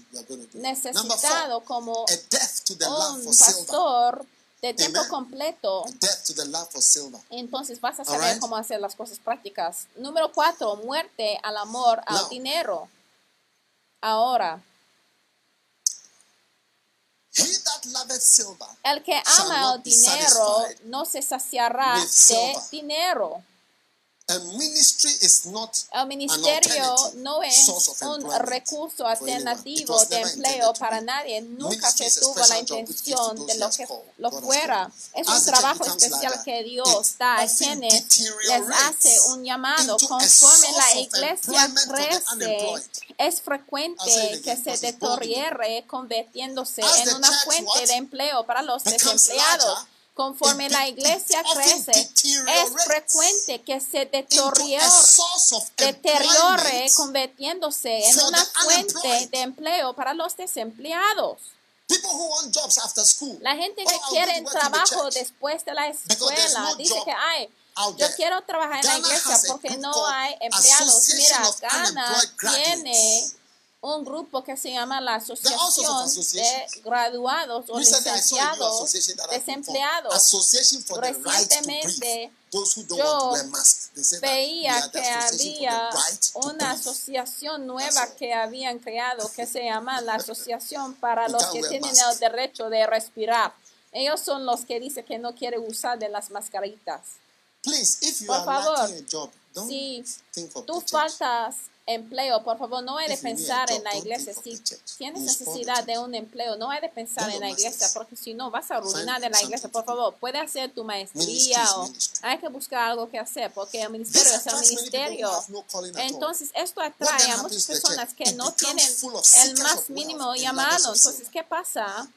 necesitado como a death to the love un for silver. pastor de tiempo Amen. completo, to the love for silver. entonces vas a saber right. cómo hacer las cosas prácticas. Número cuatro, muerte al amor, al dinero. Ahora, He that loveth silver el que ama el dinero no se saciará de dinero. A ministry is not El ministerio no es un recurso alternativo de empleo para nadie. Nunca se tuvo la intención de lo que lo fuera. Es un trabajo especial que Dios da a quienes les hace un llamado conforme la iglesia crece. Es frecuente que se deteriore convirtiéndose en una fuente de empleo para los desempleados. Conforme la iglesia crece, es frecuente que se deteriore convirtiéndose en una fuente de empleo para los desempleados. La gente que quiere trabajo después de la escuela dice que ay, out yo quiero trabajar en la iglesia porque no hay empleados. Mira, Ghana tiene un grupo que se llama la Asociación de. Graduados o licenciados desempleados. Recientemente, yo veía que había una asociación nueva que habían creado que se llama la Asociación para los que tienen el derecho de respirar. Ellos son los que dicen que no quieren usar de las mascaritas. Please, if you Por favor, si Tú faltas empleo, por favor, no hay de pensar en la iglesia. Si tienes necesidad de un empleo, no hay de pensar en la iglesia, porque si no vas a arruinar de la iglesia. Por favor, puede hacer tu maestría o hay que buscar algo que hacer, porque el ministerio es el ministerio. Entonces, esto atrae a muchas personas que no tienen el más mínimo llamado. Entonces. ¿qué pasa?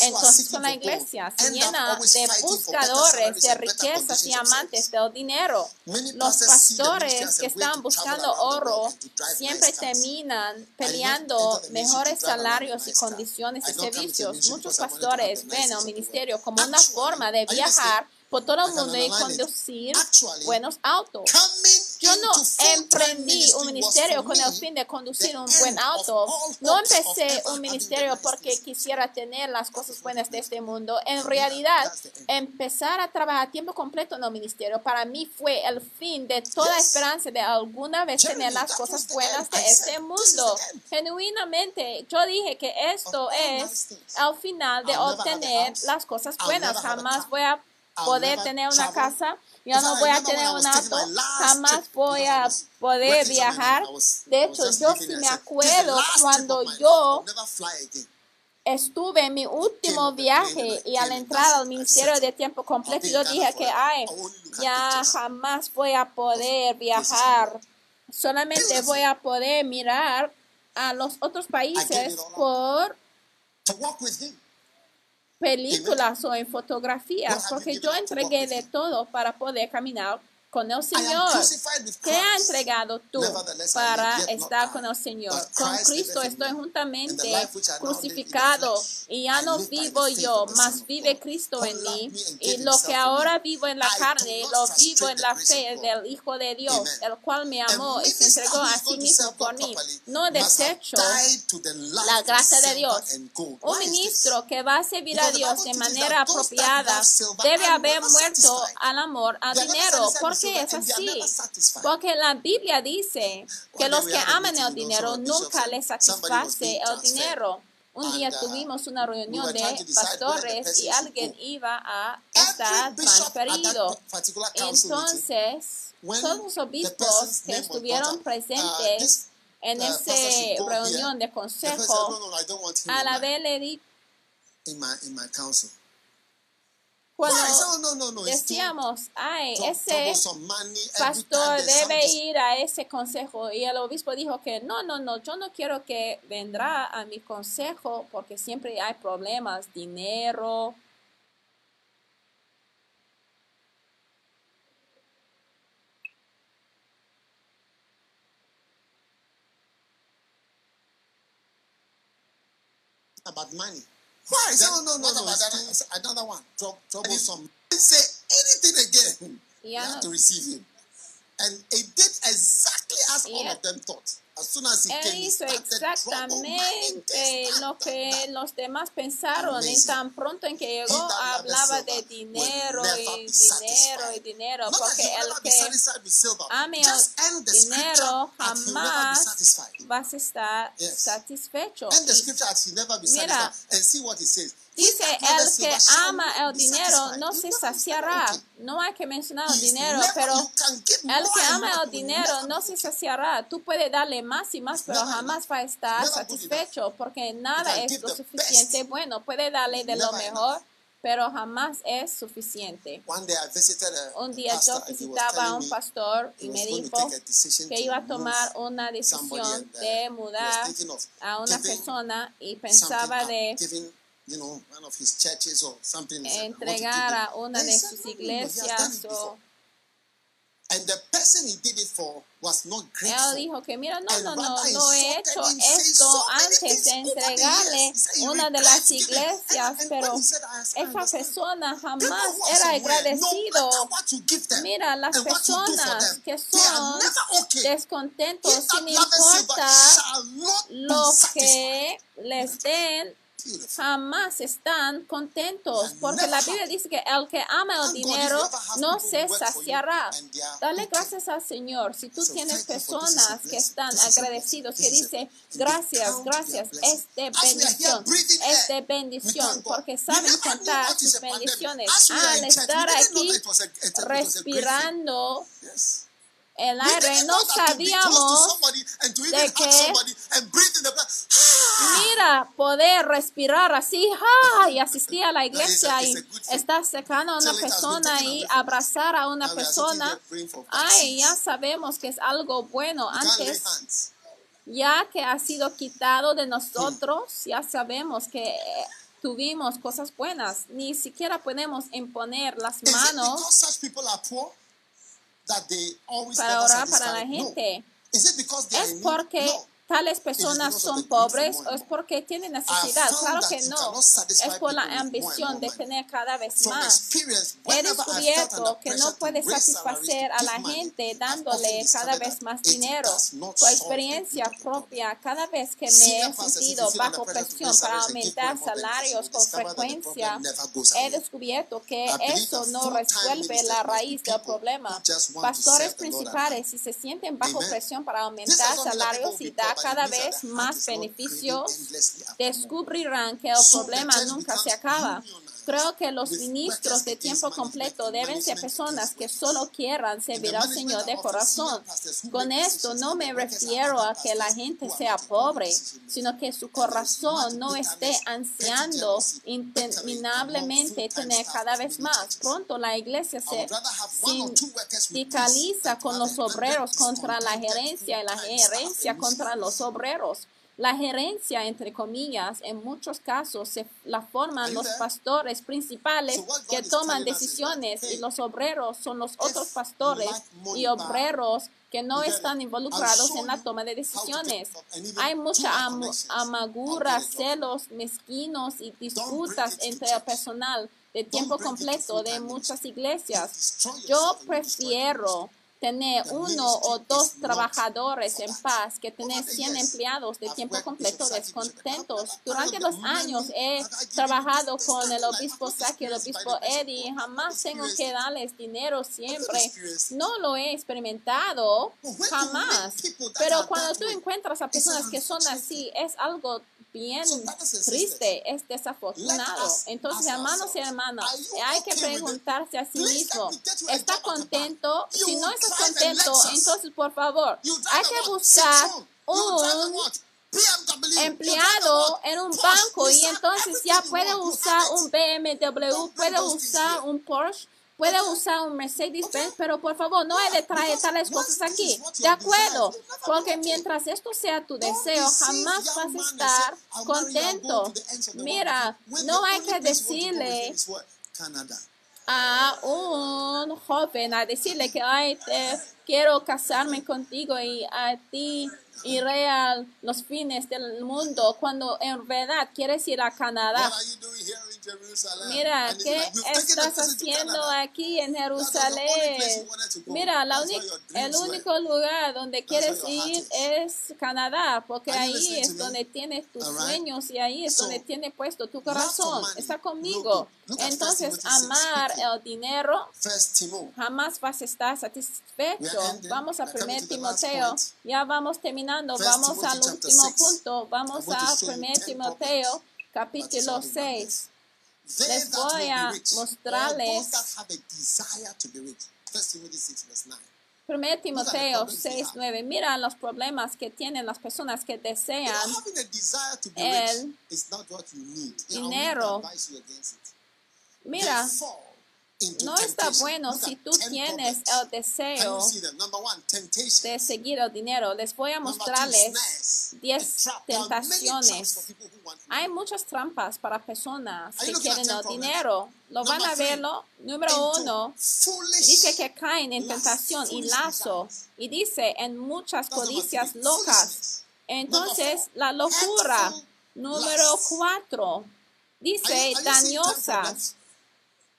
Entonces, con la iglesia se llena de buscadores de riquezas y amantes del dinero. Los pastores que están buscando oro siempre terminan peleando mejores salarios y condiciones y servicios. Muchos pastores ven the ministerio como una forma de viajar por todo el I can mundo y underline it. conducir buenos autos. Yo no emprendí un ministerio con el fin de conducir un buen auto. No empecé un ministerio porque quisiera tener las cosas buenas de este mundo. En realidad, empezar a trabajar a tiempo completo en el ministerio para mí fue el fin de toda esperanza de alguna vez tener las cosas buenas de este "This is mundo. the end." Genuinamente, yo dije que esto es al final de obtener las cosas buenas. Jamás voy a poder tener una casa. Yo no voy a tener un auto. Jamás voy a poder viajar. De hecho, yo sí me I said, "This is the acuerdo cuando yo I'll never fly again." estuve en mi último viaje y al entrar al ministerio de tiempo completo yo dije que ay ya jamás voy a poder viajar solamente voy a poder mirar a los otros países por To walk with him. Películas o en fotografías porque yo entregué de todo para poder caminar con el Señor. ¿Qué ha entregado tú para estar con el Señor? Con Cristo estoy me. juntamente crucificado y ya no vivo yo, mas vive Cristo en mí. Y lo que ahora vivo en la carne, lo vivo en la fe del Hijo de Dios, el cual me amó y se entregó a sí mismo por mí. No desecho la gracia de Dios. Un ministro que va a servir a Dios de manera apropiada debe haber muerto al amor, al dinero. satisfied ¿Por with qué es así? Porque la Biblia dice que los que aman el dinero nunca les satisface el dinero. Un día uh, tuvimos una reunión de pastores y alguien iba a estar transferido. Entonces, todos los obispos que estuvieron presentes en esa reunión de consejo, a la vez le di in my, in my council. Cuando no, no, no, decíamos, ay, ese pastor debe ir a ese consejo. Y el obispo dijo que no, no, no, yo no quiero que vendrá a mi consejo porque siempre hay problemas, dinero. about money. Why? No, no, no, no. It's too, another one. Trou- troublesome. didn't say anything again. Y You have to receive him. And it did exactly as all of them thought. Él hizo exactamente lo que los demás pensaron y tan pronto en que llegó hablaba de dinero y dinero y dinero porque el que ame el dinero jamás vas a estar satisfecho. Mira, Dice, el que ama el dinero no se saciará. No hay que mencionar el dinero, pero el que ama el dinero no se saciará. Tú puedes darle más y más, pero jamás va a estar satisfecho porque nada es lo suficiente bueno. Puede darle de lo mejor, pero jamás es suficiente. Un día yo visitaba a un pastor y me dijo que iba a tomar una decisión uh, de mudar a una persona y pensaba de you know, one of his churches or something. He said, "I want to give entregar a it." una de sus "No, no, no, he has done iglesias o before." And the person he did it for was not Él grateful. dijo que mira, no, he hecho esto antes de entregarle una de las iglesias, pero when he said, "I esa understand," persona jamás era agradecido. Mira, las personas que son descontentos sin loveth silver importa shall not be lo que les den. Jamás están contentos, porque la Biblia dice que el que ama el dinero no se saciará. Dale gracias al Señor. Si tú tienes personas que están agradecidos, que dicen gracias, gracias, es de bendición, es de bendición, porque saben contar sus bendiciones. Al estar aquí respirando el aire, no sabíamos de que- Mira, poder respirar así, ¡ja! y asistir a la iglesia y estar cercano a una persona y abrazar a una persona. Ay, ya sabemos que es algo bueno. Antes, ya que ha sido quitado de nosotros, ya sabemos que tuvimos cosas buenas. Ni siquiera podemos imponer las manos because such people are poor that they always para orar para la gente. Is it because they are ¿Es porque. Tales personas son pobres es porque tienen necesidad? Claro que no. Es por la ambición de tener cada vez más. He descubierto que no to puede raise salaries, satisfacer a la gente often dándole cada vez más dinero. Por experiencia propia, cada vez que me he sentido bajo presión para aumentar salarios con frecuencia, he descubierto que eso no resuelve la raíz del problema. Pastores principales, si se sienten bajo presión para aumentar salarios y dar cada vez más beneficios, descubrirán que el problema nunca se acaba. Creo que los ministros de tiempo completo deben ser personas que solo quieran servir al Señor de corazón. Con esto no me refiero a que la gente sea pobre, sino que su corazón no esté ansiando interminablemente tener cada vez más. Pronto la iglesia se sindicaliza con los obreros contra la gerencia y la gerencia contra los obreros. La gerencia, entre comillas, en muchos casos se la forman los pastores principales que toman decisiones y los obreros son los otros pastores y obreros que no están involucrados en la toma de decisiones. Hay mucha am- amargura, celos mezquinos y disputas entre el personal de tiempo completo de muchas iglesias. Yo prefiero. Tener uno o dos trabajadores en paz que tener Over the 100 years, empleados de tiempo completo descontentos. Durante los años he trabajado con el obispo Saki y el obispo Eddie. Jamás tengo que darles dinero siempre. No lo he experimentado jamás. Pero cuando tú encuentras a personas que son así, es algo bien triste, es desafortunado. Entonces, hermanos y hermanas, hay que preguntarse a sí mismo, ¿está contento? Si no a contento, entonces por favor, hay que buscar un empleado en un banco y entonces ya puede usar un BMW, puede usar un Porsche, puede usar un Mercedes-Benz, pero por favor no hay de traer tales cosas aquí. De acuerdo, porque mientras esto sea tu deseo, jamás vas a estar "I'll marry you, I'll contento. Mira, with you." When no hay que decirle a un joven a decirle que ay te quiero casarme contigo y a ti iré a los fines del mundo cuando en verdad quieres ir a Canadá. Mira, ¿qué estás haciendo aquí en Jerusalén? Mira, la el único lugar donde quieres ir es Canadá, porque ahí es donde tienes tus sueños y ahí es donde tiene puesto tu corazón. Está conmigo. Entonces, amar el dinero jamás vas a estar satisfecho. Vamos a We are coming 1 to the last Timoteo. Ya vamos terminando. Vamos al último punto. Vamos a show you 1 ten Timoteo, capítulo that is solving 6. Les voy a mostrarles- those that have a desire to be rich. First Timothy 6 verse 9. 1 Timoteo problems they 6, have. 9. Mira los problemas que tienen las personas que desean having a desire to be el rich is not what you need. I will dinero. Mira, no está bueno si tú 10 tienes el deseo de seguir el dinero. Les voy a mostrarles snares. 10 A trap. There are many traps tentaciones. Hay muchas trampas para personas que quieren 10 el dinero. Lo van a verlo. Número uno, dice que caen en tentación y lazo. Y dice en muchas codicias locas. Entonces, la locura. Número cuatro, dice you- are you seeing 10 dañosas.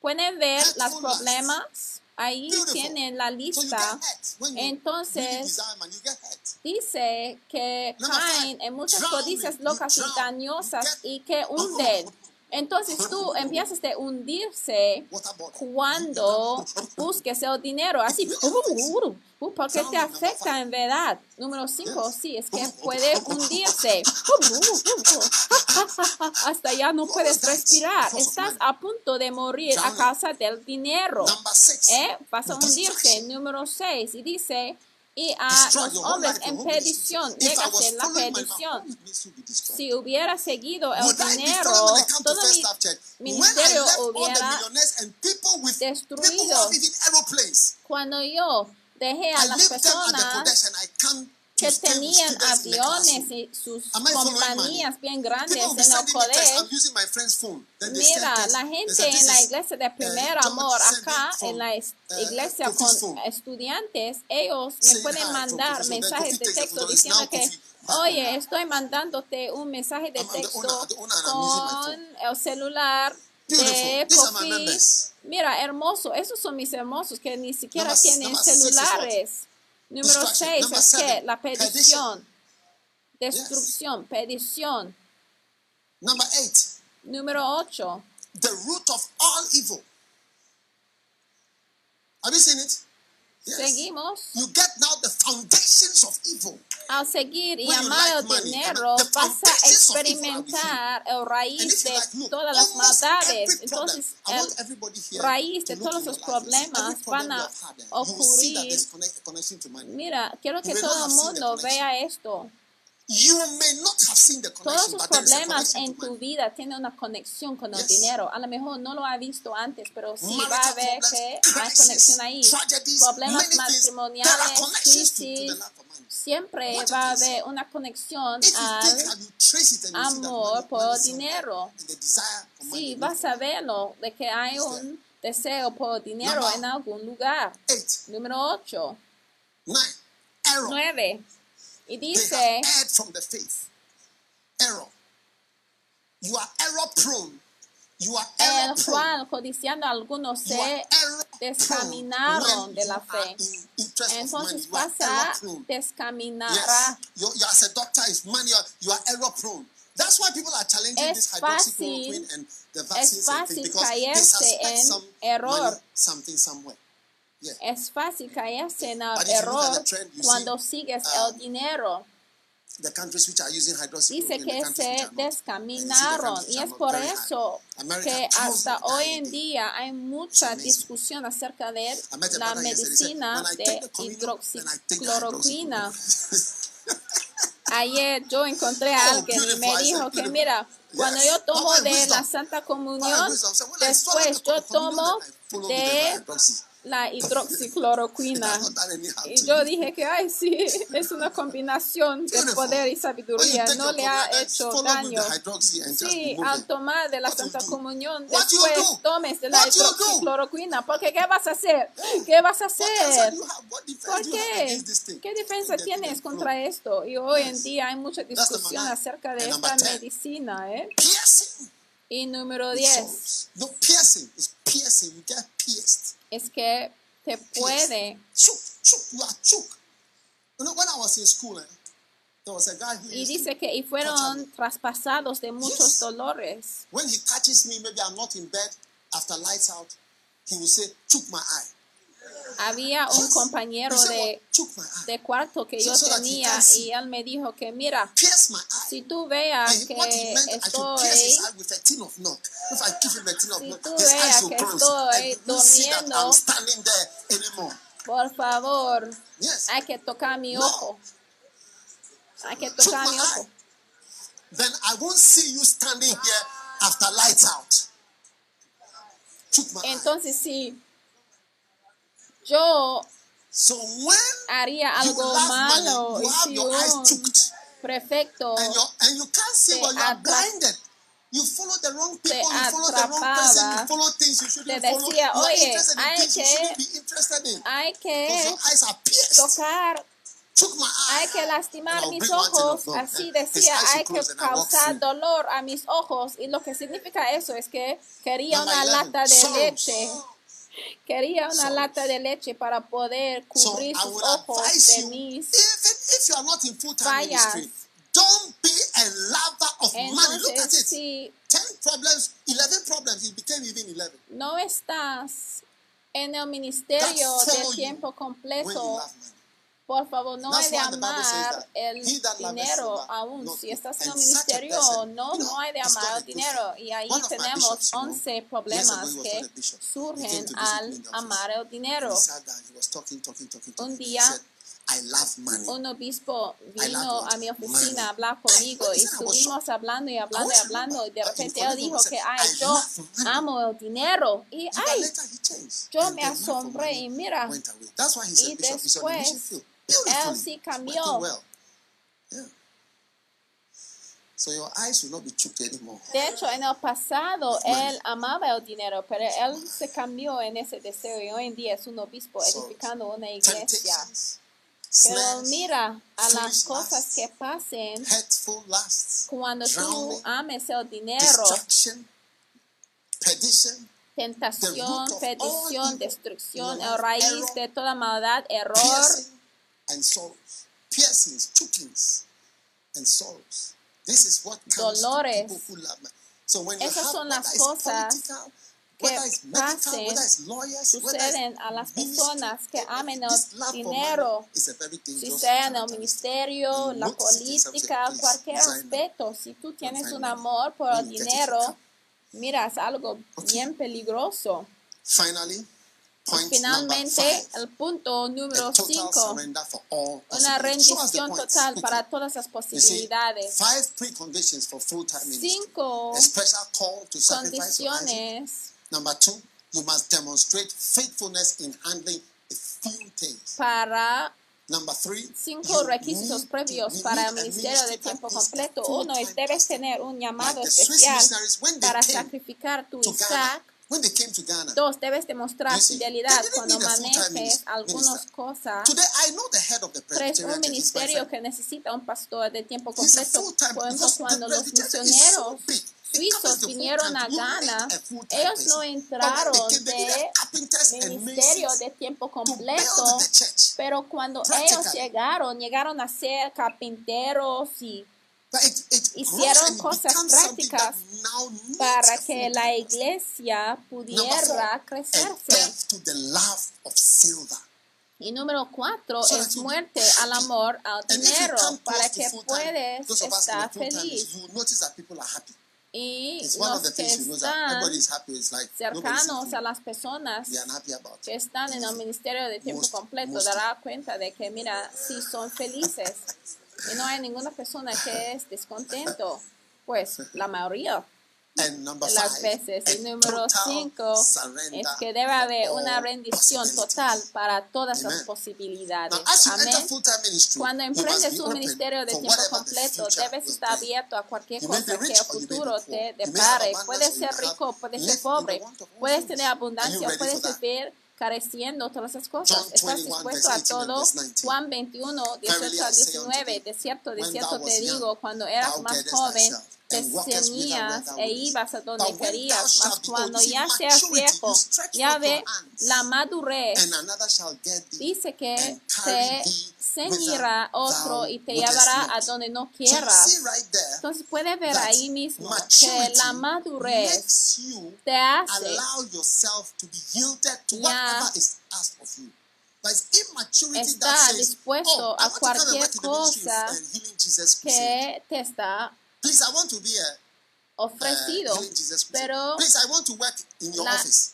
Pueden ver los problemas. Ahí tienen la lista. Entonces. Dice que caen en muchas codicias locas y dañosas y que hunden. Entonces tú empiezas a hundirse cuando busques el dinero, así, uh, porque te afecta en verdad. Número 5, sí, es que puede hundirse. <laughs> Hasta ya no puedes respirar. Estás a punto de morir a causa del dinero. ¿Eh? Vas a hundirse. Número 6, y dice, y a los hombres en perdición, If I llega a was ser la perdición. Si hubiera seguido el dinero, todo mi ministerio left all the hubiera millionaires and people with people who destruido. cuando yo dejé a las personas Que tenían aviones y sus compañías bien grandes en el poder, Mira, la gente en "This la iglesia de uh, primer amor, acá en la uh, iglesia con estudiantes, ellos me pueden mandar mensajes de texto diciendo que, oye, estoy mandándote un mensaje de texto con el celular de. Mira, hermoso, esos son mis hermosos que ni siquiera tienen celulares. Número Destruction. 6 Number es que la perdición, destrucción, perdición. Number eight, Número 8. the root of all evil. Have you seen it? Yes. Seguimos. You get now the foundations of evil. Al seguir y amar el dinero, vas a experimentar el raíz de like, todas las maldades. Entonces, el raíz de todos los problemas problem van a ocurrir. Mira, quiero que todo el mundo vea esto. You may not have seen the Todos connection, sus problemas en tu vida tienen una conexión con el Yes. dinero. A lo mejor no lo ha visto antes, pero sí va a ver problems, que hay conexión ahí. Problemas matrimoniales, crisis. Siempre What va a haber una conexión If al amor por dinero. Sí, vas a verlo de que hay un deseo por dinero Number en algún lugar. Eight, Número 8, nine, error. 9. Y dice, from the faith. Error. You are error prone. You are error el prone. cual codiciando a algunos You are se error descaminaron prone de la fe. Entonces vas a descaminar. Yes. You, you as a doctor is money. You are, you are error prone. That's why people are challenging Es this fácil- hydroxychloroquine and the vaccines and fácil things because they caerse suspect en some error. money, something somewhere. Es fácil caerse en el error cuando sigues um, el dinero. The countries which are using Dice que se descaminaron y es por eso que hasta hoy en día hay mucha discusión acerca de la medicina "When I de hidroxicloroquina. hydroxychloroquine." Ayer yo encontré a <laughs> Oh, alguien y me dijo que mira, cuando yo tomo de la Santa Comunión, después yo tomo de. La <laughs> hidroxicloroquina. Y yo dije que, ay, sí, es una combinación de poder y sabiduría, no le ha hecho daño. Sí, al tomar de la Santa? Comunión, después tomes de la hidroxicloroquina, porque ¿qué vas a hacer? ¿Qué vas a hacer? ¿Por qué? ¿Qué defensa tienes contra esto? Y hoy en día hay mucha discusión acerca de esta medicina, ¿eh? Y número with 10 swords. No piercing. Piercing. You pierced. Es que te puede. Y dice que y fueron traspasados de muchos dolores. when he catches me, maybe I'm not in bed after lights out, he will say, choke my eye. Había un compañero de, "What? Choke my eye. de cuarto que yo tenía y él me dijo que mira, si tú veas que estoy Si tú veas que estoy durmiendo- por favor, hay que tocar mi ojo. Hay que tocar mi ojo. Then I won't see you standing here after lights out. Entonces, si yo haría algo malo y si un prefecto te you follow the wrong people, you follow the wrong person, you follow things you shouldn't te follow. decía, "Oye, interested in hay you que- shouldn't be interested in. hay Because que your eyes are pierced. tocar, Took my eye. hay que lastimar mis ojos. Así decía, hay que causar dolor a mis ojos. Y lo que significa eso es que quería una 11, lata de leche. Quería una Sorrows. lata de leche para poder So cubrir sus ojos de mis even if you are not in full-time fallas. don't be a lover of money. Look at Entonces, it. si 10 problems, 11 problems, it became even 11. no estás en el ministerio de tiempo completo. Por favor, no That's hay de amar el dinero aún. Si such a ministerio, person, no, no hay de amar el dinero. Y ahí tenemos bishops, you know, 11 years ago problemas que surgen al amar el dinero. Un día, said, I love money. un obispo vino a mi oficina a hablar conmigo y estuvimos hablando y hablando y hablando y de repente él dijo que, ay, "I yo love money." amo el dinero. Y, ay, yo me asombré y mira, y después, It's cambió. well. Yeah. So your eyes will not be choked anymore. De hecho, en el pasado él amaba el dinero, pero él se cambió en ese deseo y hoy en día es un obispo So, edificando una iglesia. Pero mira a las cosas que pasen cuando tú ames el dinero, tentación, perdición, destrucción, el raíz de toda maldad, error. And sorrows. Piercings, chokings, and sorrows. This is what comes Dolores. to people who love money. So when you Esas have son las cosas political, que whether it's medical, pasen, whether it's lawyers, suceden a las personas que amen el dinero, si sea en el ministerio, la política, cualquier aspecto, si tú tienes un amor por el you you dinero, come. mira, es algo bien peligroso. Finally, Finalmente, number five. el punto número a total 5, surrender for all una rendición total <laughs> para todas las posibilidades. Cinco A special call to sacrifice your Isaac. condiciones Number two, you must demonstrate faithfulness in handling a few things. para Number three, cinco requisitos previos para el ministerio de tiempo completo. Uno es debes tener un llamado especial para sacrificar tu Isaac. When they came to Ghana. Dos, debes demostrar fidelidad cuando manejes algunas cosas. Today, I know the head of the Tres, un ministerio que necesita un pastor de tiempo completo. cuando los misioneros suizos vinieron a Ghana, ellos no entraron de ministerio de tiempo completo, pero cuando ellos llegaron, llegaron a ser carpinteros y Hicieron cosas prácticas para que la iglesia pudiera crecerse. Y número cuatro es muerte al amor al dinero para que the estar feliz. Y los que están cercanos a las personas que están en el ministerio de tiempo completo dará cuenta de que, mira, sí son felices <laughs> y no hay ninguna persona que es descontento. Pues la mayoría las veces. Y número cinco es que debe haber una rendición total para todas las posibilidades. Amén. Cuando emprendes un ministerio de tiempo completo, debes estar abierto a cualquier cosa que el futuro te depare. Puedes ser rico, puedes ser pobre, puedes tener abundancia, puedes vivir careciendo todas esas cosas. Estás 21, dispuesto a 18 and todo. verse 19. Juan 21, 18 Verily a I say unto 19. thee, De cierto, de cierto te digo, cuando eras más joven, te ceñías e ibas a donde querías. Mas cuando ya seas viejo, ya ve la madurez. Dice que te ceñirá otro y te llevará a donde no quieras. Entonces puedes ver ahí mismo que la madurez te hace allow yourself to be yielded to Ya whatever is asked of you. But it's immaturity Está dispuesto oh, a cualquier cosa que te está Please, I want to be a uh, ofrecido. healing Jesus. Pero Please, I want to work in your la office.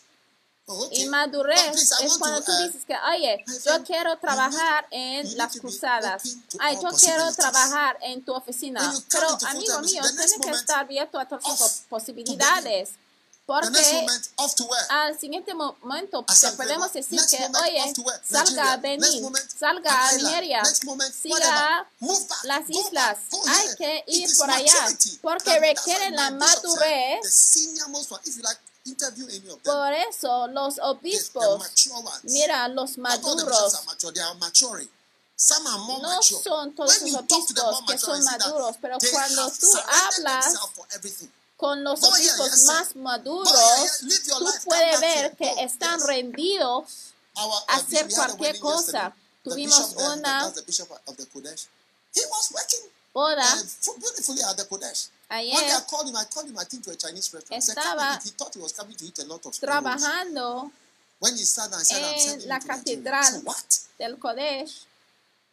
Oh, okay. inmadurez please, I es want cuando to, tú uh, dices que, oye, yo quiero trabajar en need las cruzadas. Ay, yo quiero trabajar en tu oficina. Pero, amigo mío, tienes que estar abierto a todas las to posibilidades. Porque al siguiente mo- momento podemos decir que, oye, salga a Benin, salga a. Nigeria, siga las islas. Hay que ir por allá, porque And that's why requiere la madurez. Por eso los obispos, mira, los maduros, no son todos los obispos que son maduros, pero cuando tú hablas. Con los obispos yes, sir. más maduros, here, live your tú puedes ver que Go, están yes. rendidos Our, a hacer cualquier cosa. Tuvimos una boda. ayer Estaba trabajando en la you to Nigeria." I catedral del Kodesh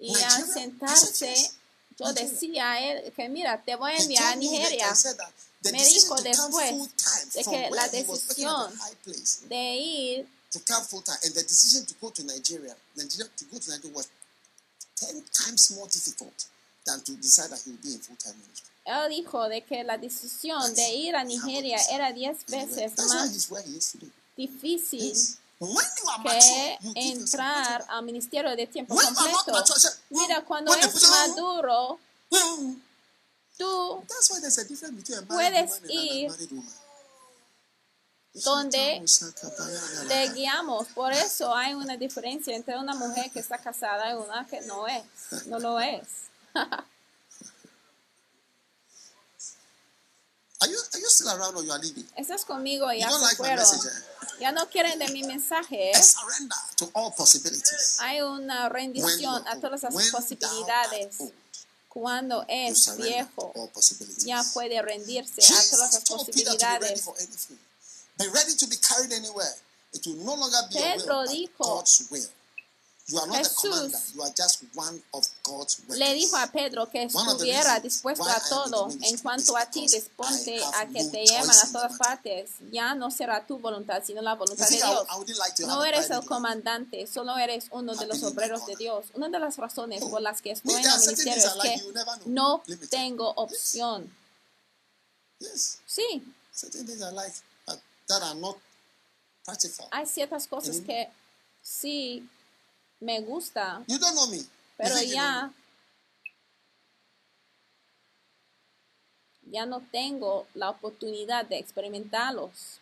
y Nigeria? al sentarse. Yo decía a él que mira, te voy a enviar a Nigeria Me dijo después de que la decisión de ir to come full time and the decision to go to Nigeria, Nigeria to go to Nigeria was ten times more difficult than to decide that he would be in full time ministry. él dijo de que la decisión de ir a Nigeria era diez veces más difícil Yes. Que entrar al ministerio de tiempo completo. Mira, cuando es maduro. Tú Puedes ir donde te guiamos. Por eso hay una diferencia entre una mujer que está casada y una que no es. No lo es. Estás conmigo ya se fueron. eh? Ya no quieren de mi mensaje. ¿eh? Hay una rendición a todas las posibilidades. Cuando es viejo, ya puede rendirse a todas las posibilidades. Pedro dijo, Jesús. Le dijo a Pedro que estuviera dispuesto a todo. En cuanto a ti, disponte a que te llevan a todas partes. Ya no será tu voluntad, sino la voluntad de Dios. No eres el comandante, solo eres uno de los obreros de. Dios. Una de las razones por las que estoy en el ministerio es que no tengo opción. Sí, hay ciertas cosas que sí me gusta, You don't know me. Pero think you know ya ya no tengo la oportunidad de experimentarlos.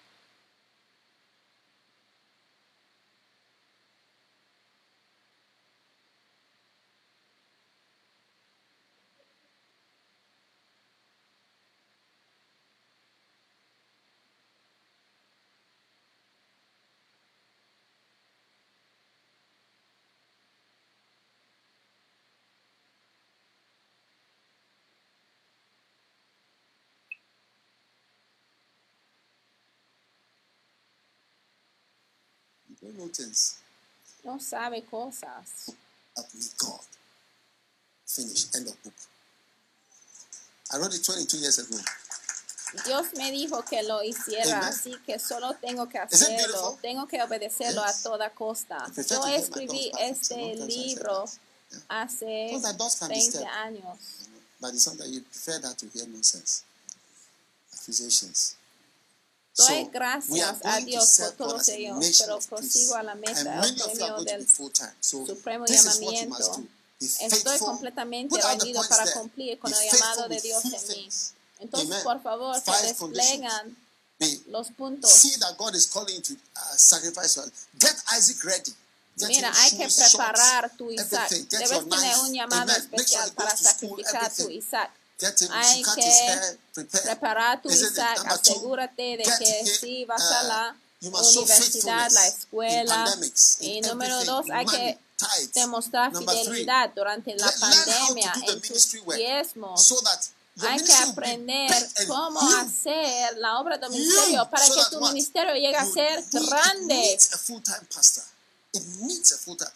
You don't know things. No sabe cosas. Up with God. Finish. End of book. I wrote it 22 years ago. Dios me dijo que lo hiciera, Amen. así que solo tengo que hacerlo, tengo que obedecerlo Yes. a toda costa. Yo escribí este libro. Yeah. hace Because that does can be 20 said. años. But it's something you prefer that to hear nonsense. Accusations. Doy gracias a Dios por todos ellos, pero prosigo a la meta, el premio del supremo llamamiento. Estoy completamente rendido para cumplir con el llamado de Dios en mí. Entonces, por favor, que desplegan los puntos. See that God is calling to uh, sacrifice. Well. Get Isaac ready. Get Mira, hay que preparar tu Isaac. Debes tener un llamado Amen. especial sure para sacrificar tu Isaac. Get him, Hay que his hair, preparar tu Isaac, asegúrate de que him, sí vas a la universidad, la escuela. y número dos, hay que demostrar fidelidad durante la pandemia en tus diezmos. So hay que aprender cómo hacer la obra de ministerio para que tu ministerio llegue a ser grande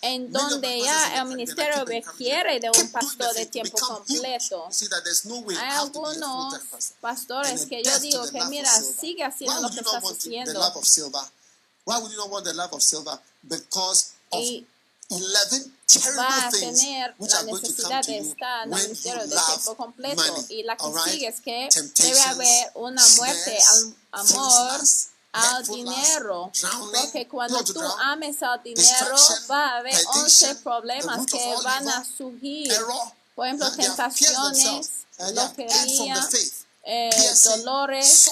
en donde ya el ministerio requiere de un pastor de tiempo completo. Hay algunos pastores que yo digo que mira, sigue haciendo lo que estás haciendo. Y va a tener la necesidad de estar en el ministerio de tiempo completo. Y la que sigue es que debe haber una muerte al amor al dinero, porque cuando tú ames al dinero va a haber 11 problemas que van a surgir, por ejemplo, tentaciones, loquería, eh, dolores,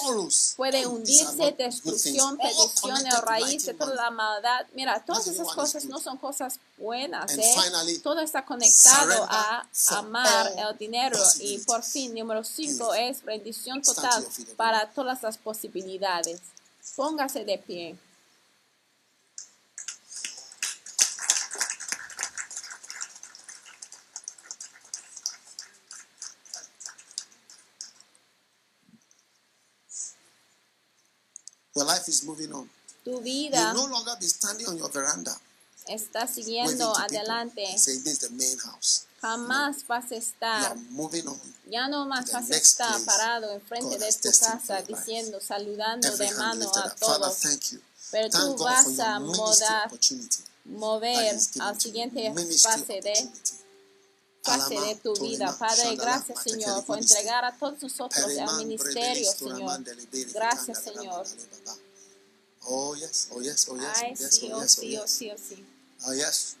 puede hundirse, destrucción, peticiones, raíz de toda la maldad. Mira, todas esas cosas no son cosas buenas. ¿eh? Todo está conectado a amar el dinero. Y por fin, número 5 es rendición total para todas las posibilidades. Póngase de pie. Your life is moving on. Tu You vida will no longer be standing on your veranda está siguiendo adelante. saying this is the main house. Jamás vas a estar, ya no más vas a estar parado enfrente de tu casa diciendo, saludando de mano a todos. Pero tú vas a modar, mover al siguiente fase de fase de tu vida. Padre, gracias Señor por entregar a todos nosotros al ministerio, Señor. Gracias Señor. Oh, yes, oh, yes, oh, yes, oh, yes, oh, yes, oh, yes. Oh,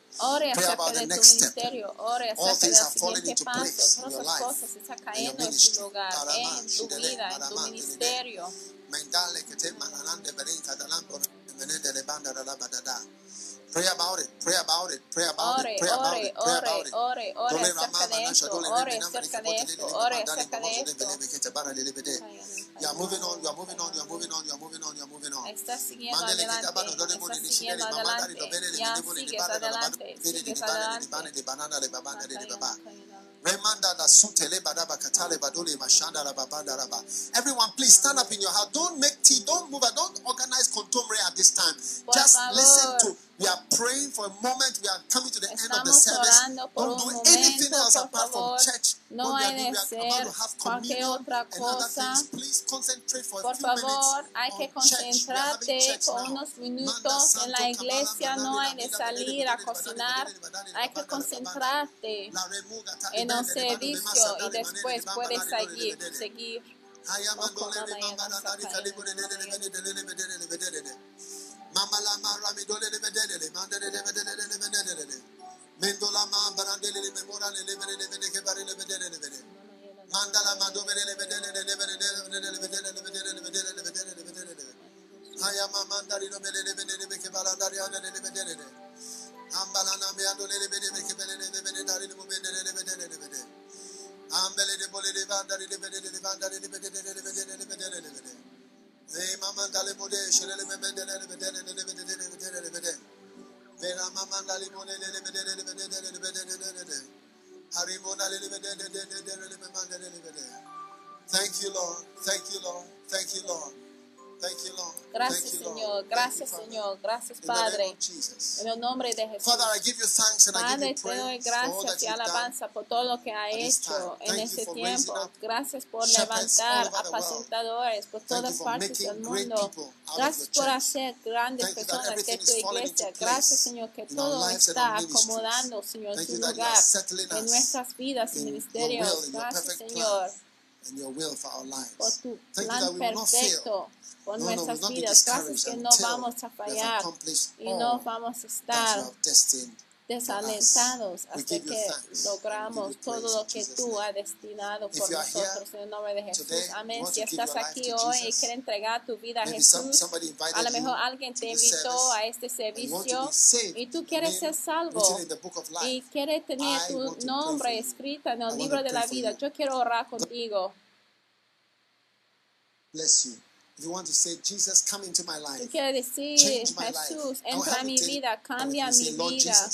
Ore Pray acerca de tu ministerio. Ore acerca del siguiente paso. Todas las cosas están cayendo en su lugar, en tu vida, en tu ministerio. Pray about it, pray about it, pray about ore, it, pray about ore, it, pray ore, about it. Ore, ore, ore, acerca de esto, ore acerca de esto, ore acerca de esto. You are moving on, you are moving on, you are moving on, you are moving on, you are moving on. Estás siguiendo adelante, estás siguiendo adelante. Ya sigues adelante, sigues adelante. Everyone, please stand up in your house. Don't make tea, don't move, don't organize contemporary at this time. Just listen to We are praying for a moment. We are coming to the Estamos end of the service. Don't do momento, anything else apart from church. No hay de ser cualquier otra cosa. Por favor, hay que concentrarte unos minutos en la iglesia. No hay de salir a cocinar. Hay que concentrarte en el servicio y después puedes seguir, seguir. Mamala mandele ma memora le le che le le. Mandala ma le le le le le le le le le. Le le le le. Le le le le le le le le le le le Thank you Lord. Thank you Lord. Thank you Lord. Thank you, Lord. Gracias. Señor. Gracias. Señor. Gracias, Padre. En el nombre de Jesús. Father, I give you thanks and I give Padre, you te doy gracias y alabanza por todo lo que ha hecho en este for tiempo. Gracias por levantar apacentadores por todas partes del mundo. Gracias por hacer grandes personas es tu iglesia. Gracias, Señor, que todo está acomodando, Señor, en su lugar en nuestras vidas y ministerios. Gracias, Señor, plan and your will for our por lives. tu plan perfecto por No, no, nuestras be vidas. Gracias que no vamos a fallar y no vamos a estar desalentados hasta que logramos todo lo que tú has destinado por nosotros en el nombre de Jesús. Amén. Si estás aquí hoy y quieres entregar tu vida a Jesús, a lo mejor alguien te invitó a este servicio y tú quieres ser salvo y quieres tener tu nombre escrito en el libro de la vida. Yo quiero orar contigo. Bless you. You want to say, Jesus, come into my Tú life. quieres decir, Change my life. Jesús, entra a mi vida, cambia mi vida.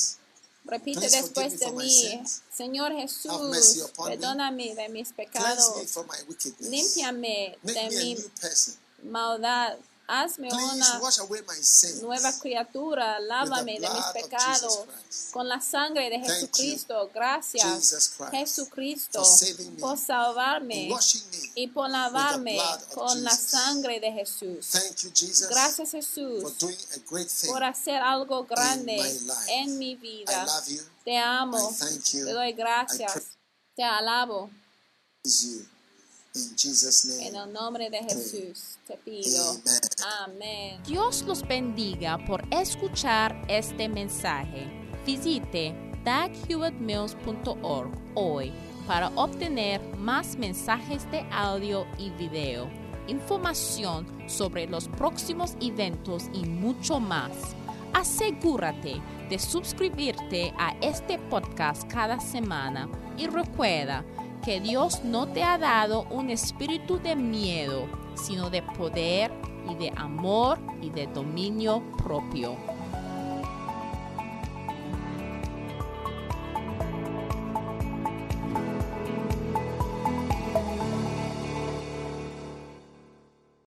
Repite Please después de mí. Señor Jesús, perdóname de mis pecados, from my wickedness. límpiame de mi maldad, hazme una nueva criatura, lávame de mis pecados con la sangre de Jesucristo. Gracias, Jesucristo, por salvarme y por lavarme con la sangre de Jesús. Gracias, Jesús, por hacer algo grande en mi vida. Te amo, te doy gracias, te alabo. In Jesus' En name. el nombre de Jesús te pido. Amén. Dios los bendiga por escuchar este mensaje. Visite daghewittmills.org hoy para obtener más mensajes de audio y video, información sobre los próximos eventos y mucho más. Asegúrate de suscribirte a este podcast cada semana y recuerda que Dios no te ha dado un espíritu de miedo, sino de poder y de amor y de dominio propio.